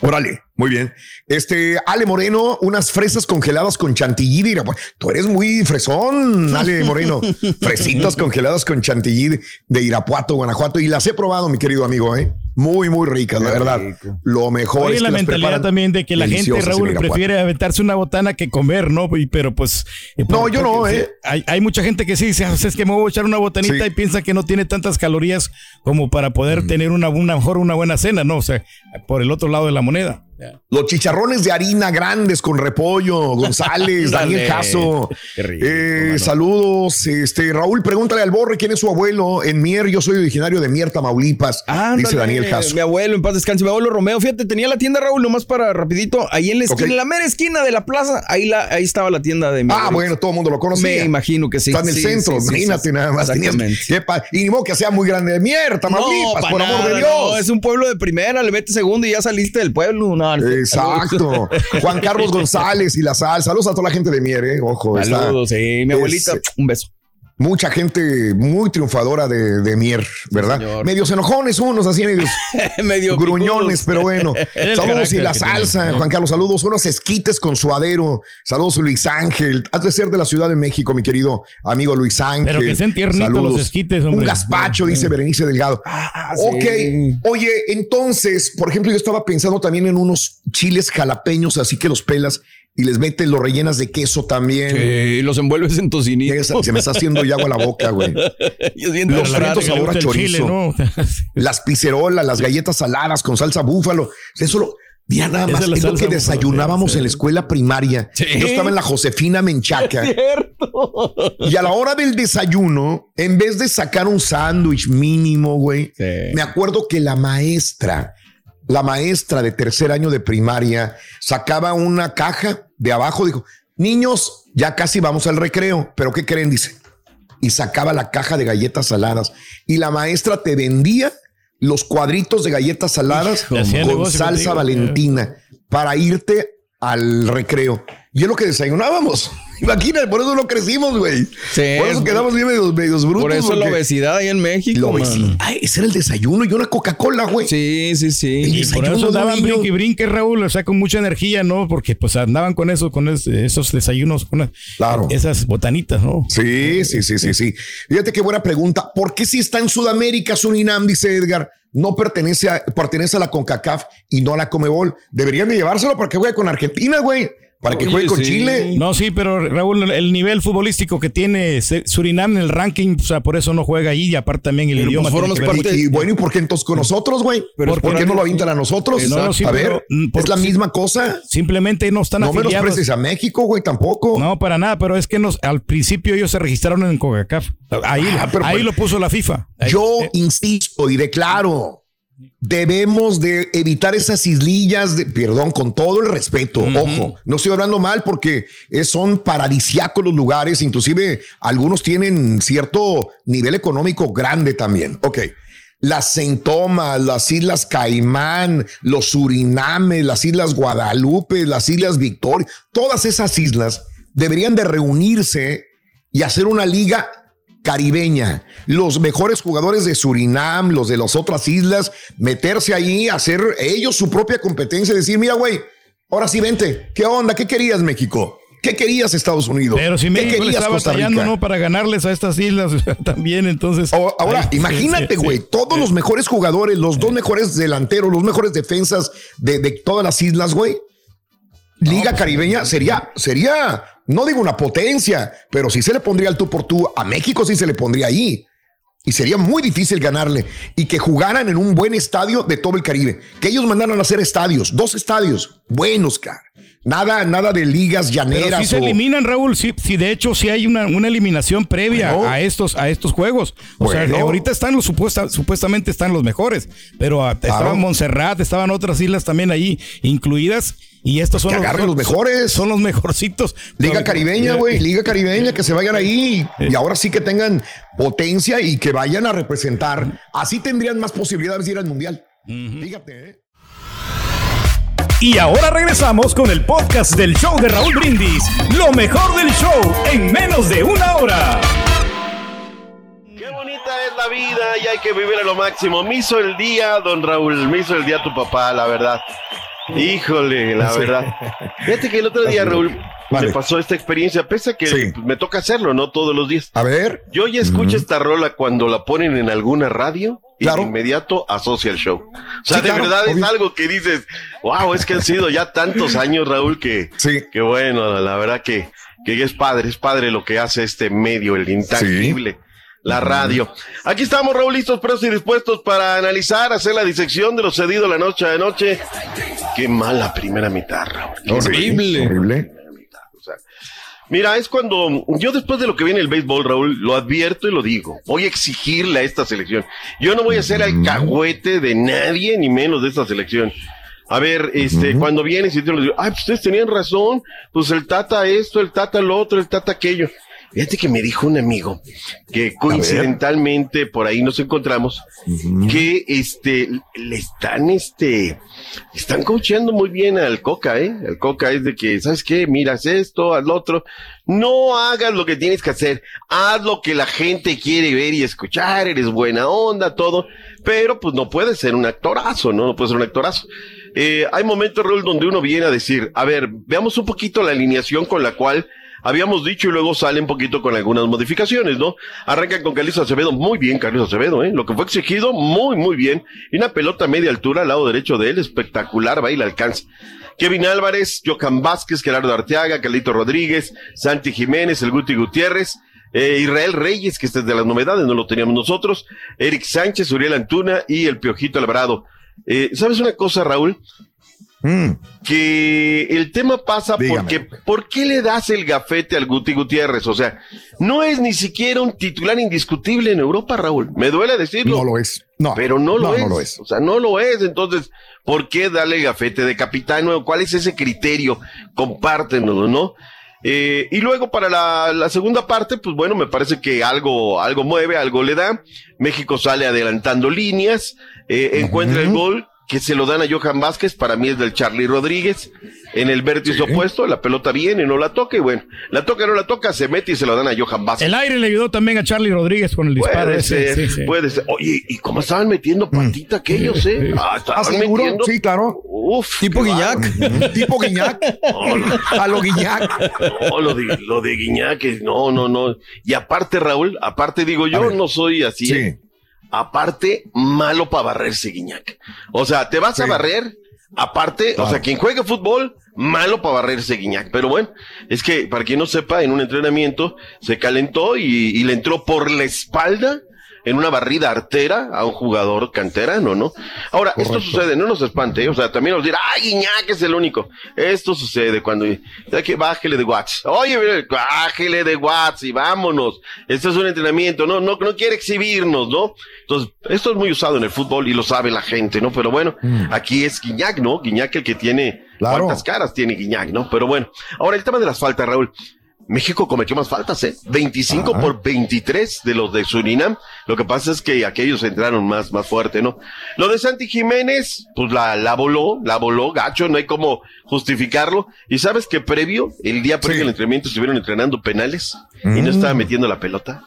Órale, muy bien. Este, Ale Moreno, unas fresas congeladas con chantilly. de Irapuato. Tú eres muy fresón, Ale Moreno. Fresitas congeladas con chantilly de Irapuato, Guanajuato. Y las he probado, mi querido amigo, ¿eh? Muy, muy ricas, la verdad. rico. Lo mejor Oye, es que la las mentalidad también de que la gente, Raúl, prefiere aventarse una botana que comer, ¿no? Y- Pero pues. eh, No, yo no, ¿eh? Hay, hay mucha gente que sí dice, "Ah, es que me voy a echar una botanita Sí. y piensa que no tiene tantas calorías como para poder tener una, una mejor una buena cena, ¿no? O sea, por el otro lado de la moneda. Los chicharrones de harina grandes con repollo, González, Daniel. Caso. Eh, saludos. Este, Raúl, pregúntale al Borre quién es su abuelo en Mier. Yo soy originario de Mier, Tamaulipas. Ándale, dice Daniel Caso. Mi abuelo, en paz descanse, mi abuelo Romeo. Fíjate, tenía la tienda Raúl, nomás para rapidito, ahí en la esquina, en la mera esquina de la plaza, ahí, la, ahí estaba la tienda de mi Ah, bueno, todo el mundo lo conoce. Me imagino que sí. Está en el Sí, centro, sí, sí, imagínate nada más. tenías- y ni modo que sea muy grande de mierda, Tamaulipas, pa' por amor de Dios. Es un pueblo de primera, le metes segundo y ya saliste del pueblo. No. Exacto. Juan Carlos González y la sal. Saludos a toda la gente de Mier, eh. Ojo, está- Saludos, sí, mi abuelita, es- un beso. Mucha gente muy triunfadora de, de Mier, ¿verdad? señor. medios enojones unos, así medios Medio gruñones, picudos. pero bueno. Saludos y la tiene, salsa, ¿no? Juan Carlos, saludos. Unos esquites con suadero. Saludos, Luis Ángel. Has de ser de la Ciudad de México, mi querido amigo Luis Ángel. Pero que sean tiernitos Saludos. los esquites, hombre. Un gazpacho, dice Berenice Delgado. Ah, Ok, sí. oye, entonces, por ejemplo, yo estaba pensando también en unos chiles jalapeños, así que los pelas y les metes, los rellenas de queso también. Sí, los envuelves en tocinito. Se me está haciendo ya agua la boca, güey. Y Los le sabor a el chile, chorizo. ¿no? Las picerolas, las galletas saladas con salsa búfalo. Eso lo. Mira nada más, es lo que desayunábamos sí, en la escuela primaria. Sí. Yo estaba en la Josefina Menchaca. cierto. Y a la hora del desayuno, en vez de sacar un sándwich mínimo, güey, Sí. me acuerdo que la maestra, la maestra de tercer año de primaria, sacaba una caja de abajo, dijo, niños, ya casi vamos al recreo, pero ¿qué creen? Dice, y sacaba la caja de galletas saladas y la maestra te vendía los cuadritos de galletas saladas hacía con salsa contigo, valentina para irte al recreo. Y es lo que desayunábamos. Imagínate, por eso no crecimos, güey. Sí, por eso quedamos bien medios, medios brutos. Por eso la porque- obesidad ahí en México. la obesidad. Ay, ese era el desayuno y una Coca-Cola, güey. Sí, sí, sí. Y por eso de daban niño. brinque y brinque, Raúl, o sea, con mucha energía, ¿no? Porque pues andaban con eso, con es- esos desayunos, con Claro. esas botanitas, ¿no? Sí, sí, sí, sí, sí. Fíjate qué buena pregunta. ¿Por qué si está en Sudamérica, Surinam, dice Edgar, no pertenece a, pertenece a la CONCACAF y no a la Comebol? Deberían de llevárselo para que juegue con Argentina, güey. Para que juegue con Chile. No, sí, pero Raúl, el nivel futbolístico que tiene Surinam en el ranking, o sea, por eso no juega ahí y aparte también el Pero, idioma. pues, ver. parte- y, bueno, ¿y por qué entonces con nosotros, güey? ¿Por por qué no lo avientan a nosotros? Eh, no, no, sí, a pero, ver, mm, por- es la misma cosa. Simplemente no están No afiliados. menosprecies a México, güey, tampoco. No, para nada, pero es que nos, al principio ellos se registraron en CONCACAF. Ahí, Ah, pero- ahí lo puso la FIFA. Ahí- Yo eh, insisto y declaro, debemos de evitar esas islillas, de, perdón, con todo el respeto, ojo, no estoy hablando mal porque son paradisiacos los lugares, inclusive algunos tienen cierto nivel económico grande también. Ok. Las Saint Thomas, las Islas Caimán, los Surinames, las Islas Guadalupe, las Islas Victoria, todas esas islas deberían de reunirse y hacer una liga caribeña. Los mejores jugadores de Surinam, los de las otras islas, meterse ahí, hacer ellos su propia competencia decir, mira, güey, ahora sí vente. ¿Qué onda? ¿Qué querías, México? ¿Qué querías, Estados Unidos? Pero si ¿Qué México le querías, está Costa? ¿no? Para ganarles a estas islas también, entonces. Ahora, Ay, imagínate, güey, sí. todos los mejores jugadores, los dos mejores delanteros, los mejores defensas de, de todas las islas, güey. Liga pues, Caribeña sería, sería, no digo una potencia, pero sí se le pondría el tú por tú. A México sí se le pondría ahí. Y sería muy difícil ganarle. Y que jugaran en un buen estadio de todo el Caribe. Que ellos mandaran a hacer estadios, dos estadios buenos, cara. Nada, nada de ligas Pero llaneras. si se o- eliminan, Raúl, sí, sí, de hecho sí hay una, una eliminación previa Bueno. a estos a estos juegos. O sea, ahorita están los supuesta, supuestamente están los mejores, pero estaban Montserrat, estaban otras islas también ahí incluidas y estos son que los mejores. Son los mejorcitos. Liga caribeña, güey, liga caribeña, que se vayan ahí y ahora sí que tengan potencia y que vayan a representar. Así tendrían más posibilidades de ir al mundial. Fíjate, ¿eh? Y ahora regresamos con el podcast del show de Raúl Brindis. Lo mejor del show en menos de una hora. Qué bonita es la vida y hay que vivir a lo máximo. Me hizo el día, don Raúl, me hizo el día tu papá, la verdad. Híjole, la Sí. verdad. Fíjate que el otro día. Raúl, Vale. me pasó esta experiencia, pese a que Sí. me toca hacerlo, ¿no? Todos los días. A ver. Yo ya escucho esta rola cuando la ponen en alguna radio y Claro. de inmediato asocia el show. O sea, Sí, de claro, verdad es algo que dices, wow, es que han sido ya tantos años, Raúl, que, que bueno, la verdad que, que es padre, es padre lo que hace este medio, el intangible. La radio. Aquí estamos, Raúl, listos, presos y dispuestos para analizar, hacer la disección de lo cedido la noche a noche. Qué mala primera mitad, Raúl. Horrible. Horrible. o sea, Mira, es cuando yo después de lo que viene el béisbol, Raúl, lo advierto y lo digo. Voy a exigirle a esta selección. Yo no voy a ser alcahuete de nadie, ni menos de esta selección. A ver, este, cuando vienes y te lo digo, ay, pues ustedes tenían razón, pues el tata esto, el tata lo otro, el tata aquello. Fíjate que me dijo un amigo que coincidentalmente por ahí nos encontramos que este le están este están coacheando muy bien al Coca, ¿eh? El Coca es de que, ¿sabes qué? Miras esto, lo otro. No hagas lo que tienes que hacer. Haz lo que la gente quiere ver y escuchar. Eres buena onda, todo. Pero pues no puedes ser un actorazo, ¿no? No puedes ser un actorazo. Eh, hay momentos, Raúl, donde uno viene a decir, a ver, veamos un poquito la alineación con la cual habíamos dicho y luego sale un poquito con algunas modificaciones, ¿no? Arrancan con Carlos Acevedo, muy bien Carlos Acevedo, ¿eh? Lo que fue exigido, muy, muy bien. Y una pelota a media altura al lado derecho de él, espectacular, va y le alcanza. Kevin Álvarez, Johan Vázquez, Gerardo Arteaga, Carlito Rodríguez, Santi Jiménez, el Guti Gutiérrez, eh, Israel Reyes, que este es de las novedades, no lo teníamos nosotros, Eric Sánchez, Uriel Antuna y el Piojito Alvarado. Eh, ¿Sabes una cosa, Raúl? Que el tema pasa porque ¿por qué le das el gafete al Guti Gutiérrez? O sea, no es ni siquiera un titular indiscutible en Europa, Raúl. Me duele decirlo. No lo es. No. Pero no lo, No, es. no lo es. O sea, no lo es. Entonces, ¿por qué darle el gafete de capitán? nuevo? ¿Cuál es ese criterio? Compártenoslo, ¿no? Eh, y luego para la, la segunda parte, pues bueno, me parece que algo, algo mueve, algo le da. México sale adelantando líneas, eh, encuentra el gol que se lo dan a Johan Vázquez, para mí es del Charlie Rodríguez, en el vértice opuesto, la pelota viene, no la toca, y bueno, la toca, no la toca, se mete y se lo dan a Johan Vázquez. El aire le ayudó también a Charlie Rodríguez con el disparo. Puede ese, ser, sí, sí. puede ser. Oye, ¿y cómo estaban metiendo patita aquellos, eh? Ah, estaban seguro? metiendo. Sí, claro. Uf. Tipo Guiñac. Tipo Guiñac. A lo Guiñac. No, lo de, lo de Guiñac, no, no, no. Y aparte, Raúl, aparte digo, yo no soy así. Aparte, malo para barrerse, Guiñac. O sea, te vas a barrer, aparte, o sea, quien juegue fútbol, malo para barrerse Guiñac. Pero bueno, es que para quien no sepa, en un entrenamiento se calentó y, y le entró por la espalda en una barrida artera a un jugador canterano, ¿no? Ahora, esto sucede, no nos espante, ¿eh? o sea, también nos dirá, ay, Guiñac es el único. Esto sucede cuando, ya que bájele de watts. Oye, mire, bájele de watts y vámonos. Esto es un entrenamiento, no, no, no quiere exhibirnos, ¿no? Entonces, esto es muy usado en el fútbol y lo sabe la gente, ¿no? Pero bueno, aquí es Guiñac, ¿no? Guiñac el que tiene, Claro. cuántas caras tiene Guiñac, ¿no? Pero bueno, ahora el tema de las faltas, Raúl. México cometió más faltas, ¿eh? 25 por 23 de los de Surinam. Lo que pasa es que aquellos entraron más, más fuerte, ¿no? Lo de Santi Jiménez, pues la, la voló, la voló, gacho, no hay como justificarlo. Y sabes que previo, el día previo al entrenamiento estuvieron entrenando penales y no estaba metiendo la pelota.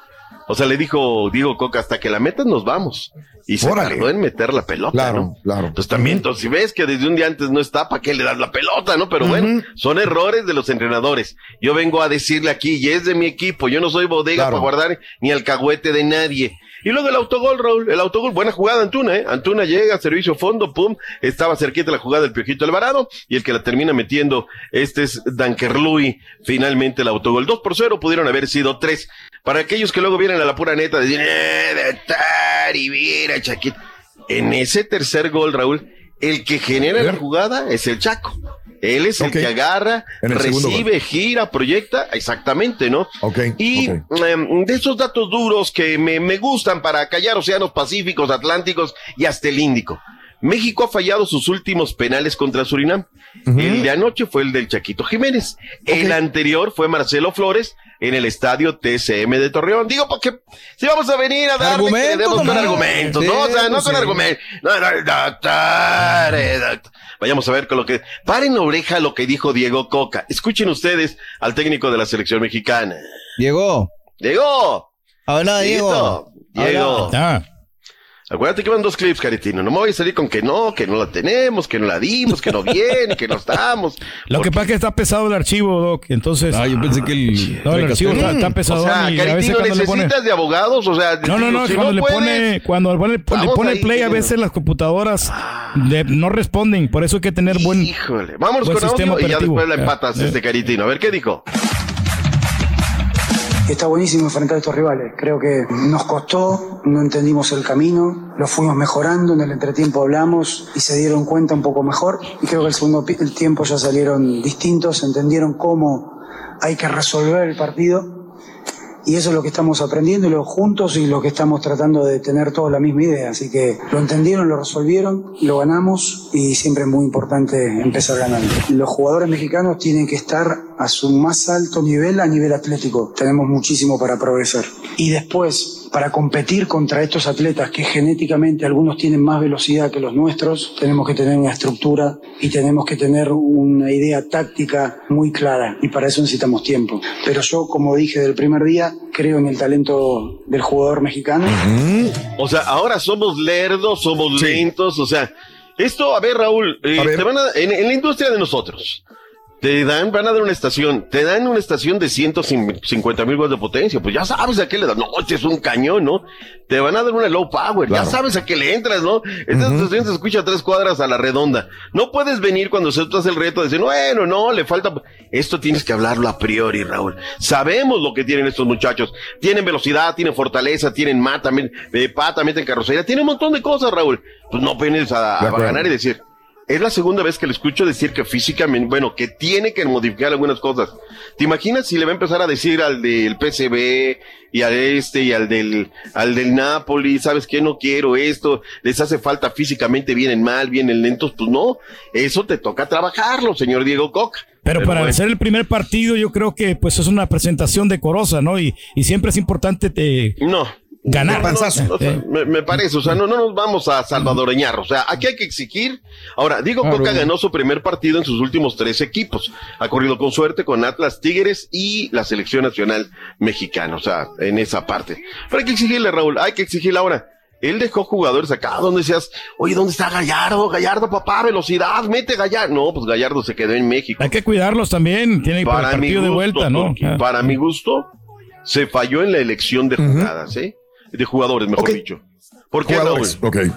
O sea, le dijo Diego Coca, hasta que la metas nos vamos. Y se Órale. tardó en meter la pelota, Claro, ¿no? claro. Entonces también, entonces, si ves que desde un día antes no está, ¿para qué le das la pelota, no? Pero bueno, son errores de los entrenadores. Yo vengo a decirle aquí, y es de mi equipo, yo no soy bodega Claro. para guardar ni alcahuete de nadie. Y luego el autogol, Raúl, el autogol, buena jugada Antuna, ¿eh? Antuna llega, servicio fondo, pum, estaba cerquita la jugada del Piojito Alvarado, y el que la termina metiendo, este es Dankerlui, finalmente el autogol. Dos por cero, pudieron haber sido tres. Para aquellos que luego vienen a la pura neta, decir, eh, de y mira, Chaquito. En ese tercer gol, Raúl, el que genera la jugada es el Chaco. Él es el que agarra, el recibe, gira, proyecta, exactamente, ¿no? Y em, de esos datos duros que me, me gustan para callar océanos pacíficos, atlánticos y hasta el Índico. México ha fallado sus últimos penales contra Surinam. El de anoche fue el del Chaquito Jiménez. El anterior fue Marcelo Flores en el estadio TCM de Torreón. Digo, porque si vamos a venir a le Argumentos con argumentos, Sí, ¿no? O sea, no pues con argumentos. No, no, doctor, eh, doctor. Vayamos a ver con lo que... Paren oreja lo que dijo Diego Coca. Escuchen ustedes al técnico de la selección mexicana. Diego. Diego. Habla, Diego. Diego. Ah. Acuérdate que van dos clips, Caritino. No me voy a salir con que no, que no la tenemos, que no la dimos, que no viene, que no estamos. Lo que pasa es que está pesado el archivo, Doc. Entonces. Ah, yo pensé que el. No, el archivo está, está pesado. O sea, y a veces Caritino, cuando le pone. necesitas de abogados, o sea... No, no, no, si cuando le puedes, pone, cuando le pone, le Vamos pone ahí, play a Caritino. veces las computadoras de- no responden, por eso hay que tener buen, Híjole, vámonos buen con sistema audio y ya después la empatas, Eh, este Caritino. A ver, ¿qué dijo? Está buenísimo enfrentar a estos rivales. Creo que nos costó, no entendimos el camino, lo fuimos mejorando, en el entretiempo hablamos y se dieron cuenta un poco mejor. Y creo que el segundo el tiempo ya salieron distintos, entendieron cómo hay que resolver el partido. Y eso es lo que estamos aprendiendo y lo juntos y lo que estamos tratando de tener todos la misma idea. Así que lo entendieron, lo resolvieron, lo ganamos y siempre es muy importante empezar ganando. Los jugadores mexicanos tienen que estar a su más alto nivel a nivel atlético. Tenemos muchísimo para progresar. Y después, para competir contra estos atletas que genéticamente algunos tienen más velocidad que los nuestros, tenemos que tener una estructura y tenemos que tener una idea táctica muy clara. Y para eso necesitamos tiempo. Pero yo, como dije del primer día, creo en el talento del jugador mexicano. O sea, ahora somos lerdos, somos lentos, o sea, esto, a ver, Raúl, eh, te van a- en, en la industria de nosotros, te dan, van a dar una estación, te dan una estación de 150 mil watts de potencia, pues ya sabes a qué le das, no, este es un cañón, ¿no? Te van a dar una low power, ya sabes a qué le entras, ¿no? Esta estación se escucha a tres cuadras a la redonda. No puedes venir cuando aceptas el reto de decir, bueno, no, le falta... Esto tienes que hablarlo a priori, Raúl. Sabemos lo que tienen estos muchachos. Tienen velocidad, tienen fortaleza, tienen mata, men- eh, pata, meten carrocería, tienen un montón de cosas, Raúl. Pues no vienes a, a ganar y decir, es la segunda vez que le escucho decir que físicamente, bueno, que tiene que modificar algunas cosas. ¿Te imaginas si le va a empezar a decir al del PCB y al este y al del, al del Napoli, sabes que no quiero esto, les hace falta físicamente, vienen mal, vienen lentos? Pues no, eso te toca trabajarlo, señor Diego Coca. Pero para bueno. hacer el primer partido, yo creo que pues es una presentación decorosa, ¿no? Y, y siempre es importante te No. Ganar. No, no, no, me, me parece, o sea, no, no nos vamos a salvadoreñar, o sea, aquí hay que exigir. Ahora, Diego Claro. Coca ganó su primer partido en sus últimos tres equipos. Ha corrido con suerte con Atlas Tigres y la selección nacional mexicana, o sea, en esa parte. Pero hay que exigirle, Raúl, hay que exigirle ahora. Él dejó jugadores acá donde decías, oye, ¿dónde está Gallardo? Gallardo, papá, velocidad, mete Gallardo. No, pues Gallardo se quedó en México. Hay que cuidarlos también, tiene que Para el mi partido de vuelta, ¿no? Ah. para mi gusto, se falló en la elección de jugadas, ¿eh? De jugadores, mejor dicho. ¿Por qué, Jugadores, Raúl?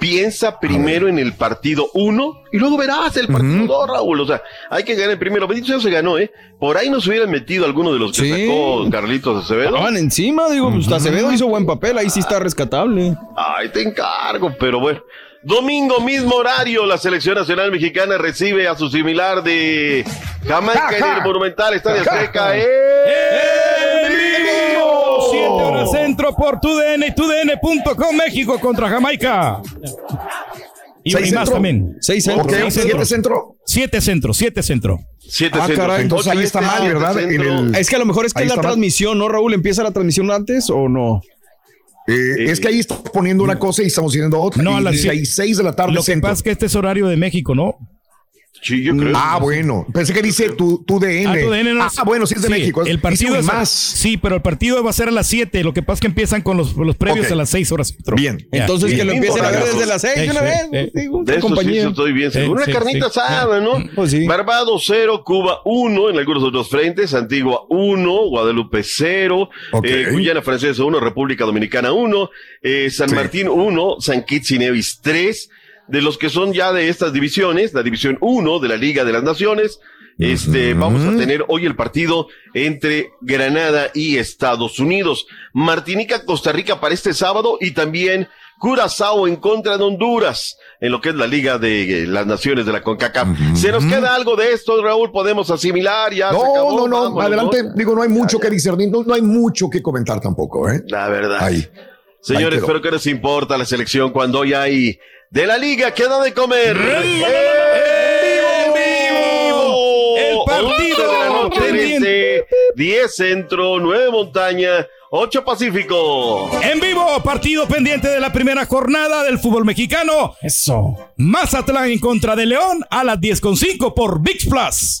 piensa primero en el partido uno y luego verás el partido dos, Raúl. O sea, hay que ganar el primero. Bendito sea, se ganó, ¿eh? Por ahí nos hubieran metido alguno de los que Sí. sacó Carlitos Acevedo. Estaban encima, digo, pues Acevedo hizo buen papel, ahí sí está rescatable. Ay, te encargo, pero bueno. Domingo, mismo horario, la selección nacional mexicana recibe a su similar de Jamaica en el Monumental Estadio Azteca. ¡Eh! Siete centro por TUDN y TUDN.com México contra Jamaica. Y ¿Seis más también. Seis centro. Ok, siete centro. Siete centro, siete centro. Siete Ah, caray, entonces ahí está mal, ¿verdad? En el- Es que a lo mejor es que es la mal. transmisión, ¿no, Raúl? ¿Empieza la transmisión antes o no? Eh, es que ahí está poniendo una cosa y estamos diciendo otra. No, a las dice siete. ahí seis de la tarde Lo que centro. pasa es que este es horario de México, ¿no? Sí, yo creo. Ah, bueno. Pensé que dice tu, tu DN. Ah, tu DN no- Ah, bueno, sí es de México. El partido es más. Sí, pero el partido va a ser a las 7. Lo que pasa es que empiezan con los, los previos Ok. a las 6 horas. Bien. Ya. Entonces que Bien. lo empiecen a ver desde las seis de una Sí, vez. sí. De eso sí estoy bien seguro. Sí, Una sí, carnita sí. asada, ¿no? Pues sí. Barbados 0, Cuba 1 en algunos otros frentes, Antigua 1, Guadalupe 0, Ok. eh, Guyana Francesa 1, República Dominicana 1, eh, San Sí. Martín 1, San Kitts y Nevis 3, de los que son ya de estas divisiones, la división 1 de la Liga de las Naciones. Este, vamos a tener hoy el partido entre Granada y Estados Unidos. Martinica, Costa Rica para este sábado y también Curazao en contra de Honduras en lo que es la Liga de eh, las Naciones de la CONCACAF. ¿Se nos queda algo de esto, Raúl? ¿Podemos asimilar? Ya se No, acabó, no, no. vámonos, Adelante. Digo, no hay mucho que discernir. No, no hay mucho que comentar tampoco, ¿eh? La verdad. Ahí. Señores, Ahí espero que les importa la selección cuando hoy hay de la liga que da de comer. ¡En El partido 11 de la noche del pendiente. este, 10 centro, 9 montaña, 8 pacífico. En vivo, partido pendiente de la primera jornada del fútbol mexicano. Eso. Mazatlán en contra de León a las 10.5 por VIX Plus.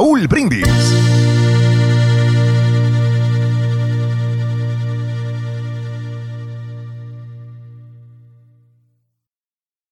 Raúl Brindis.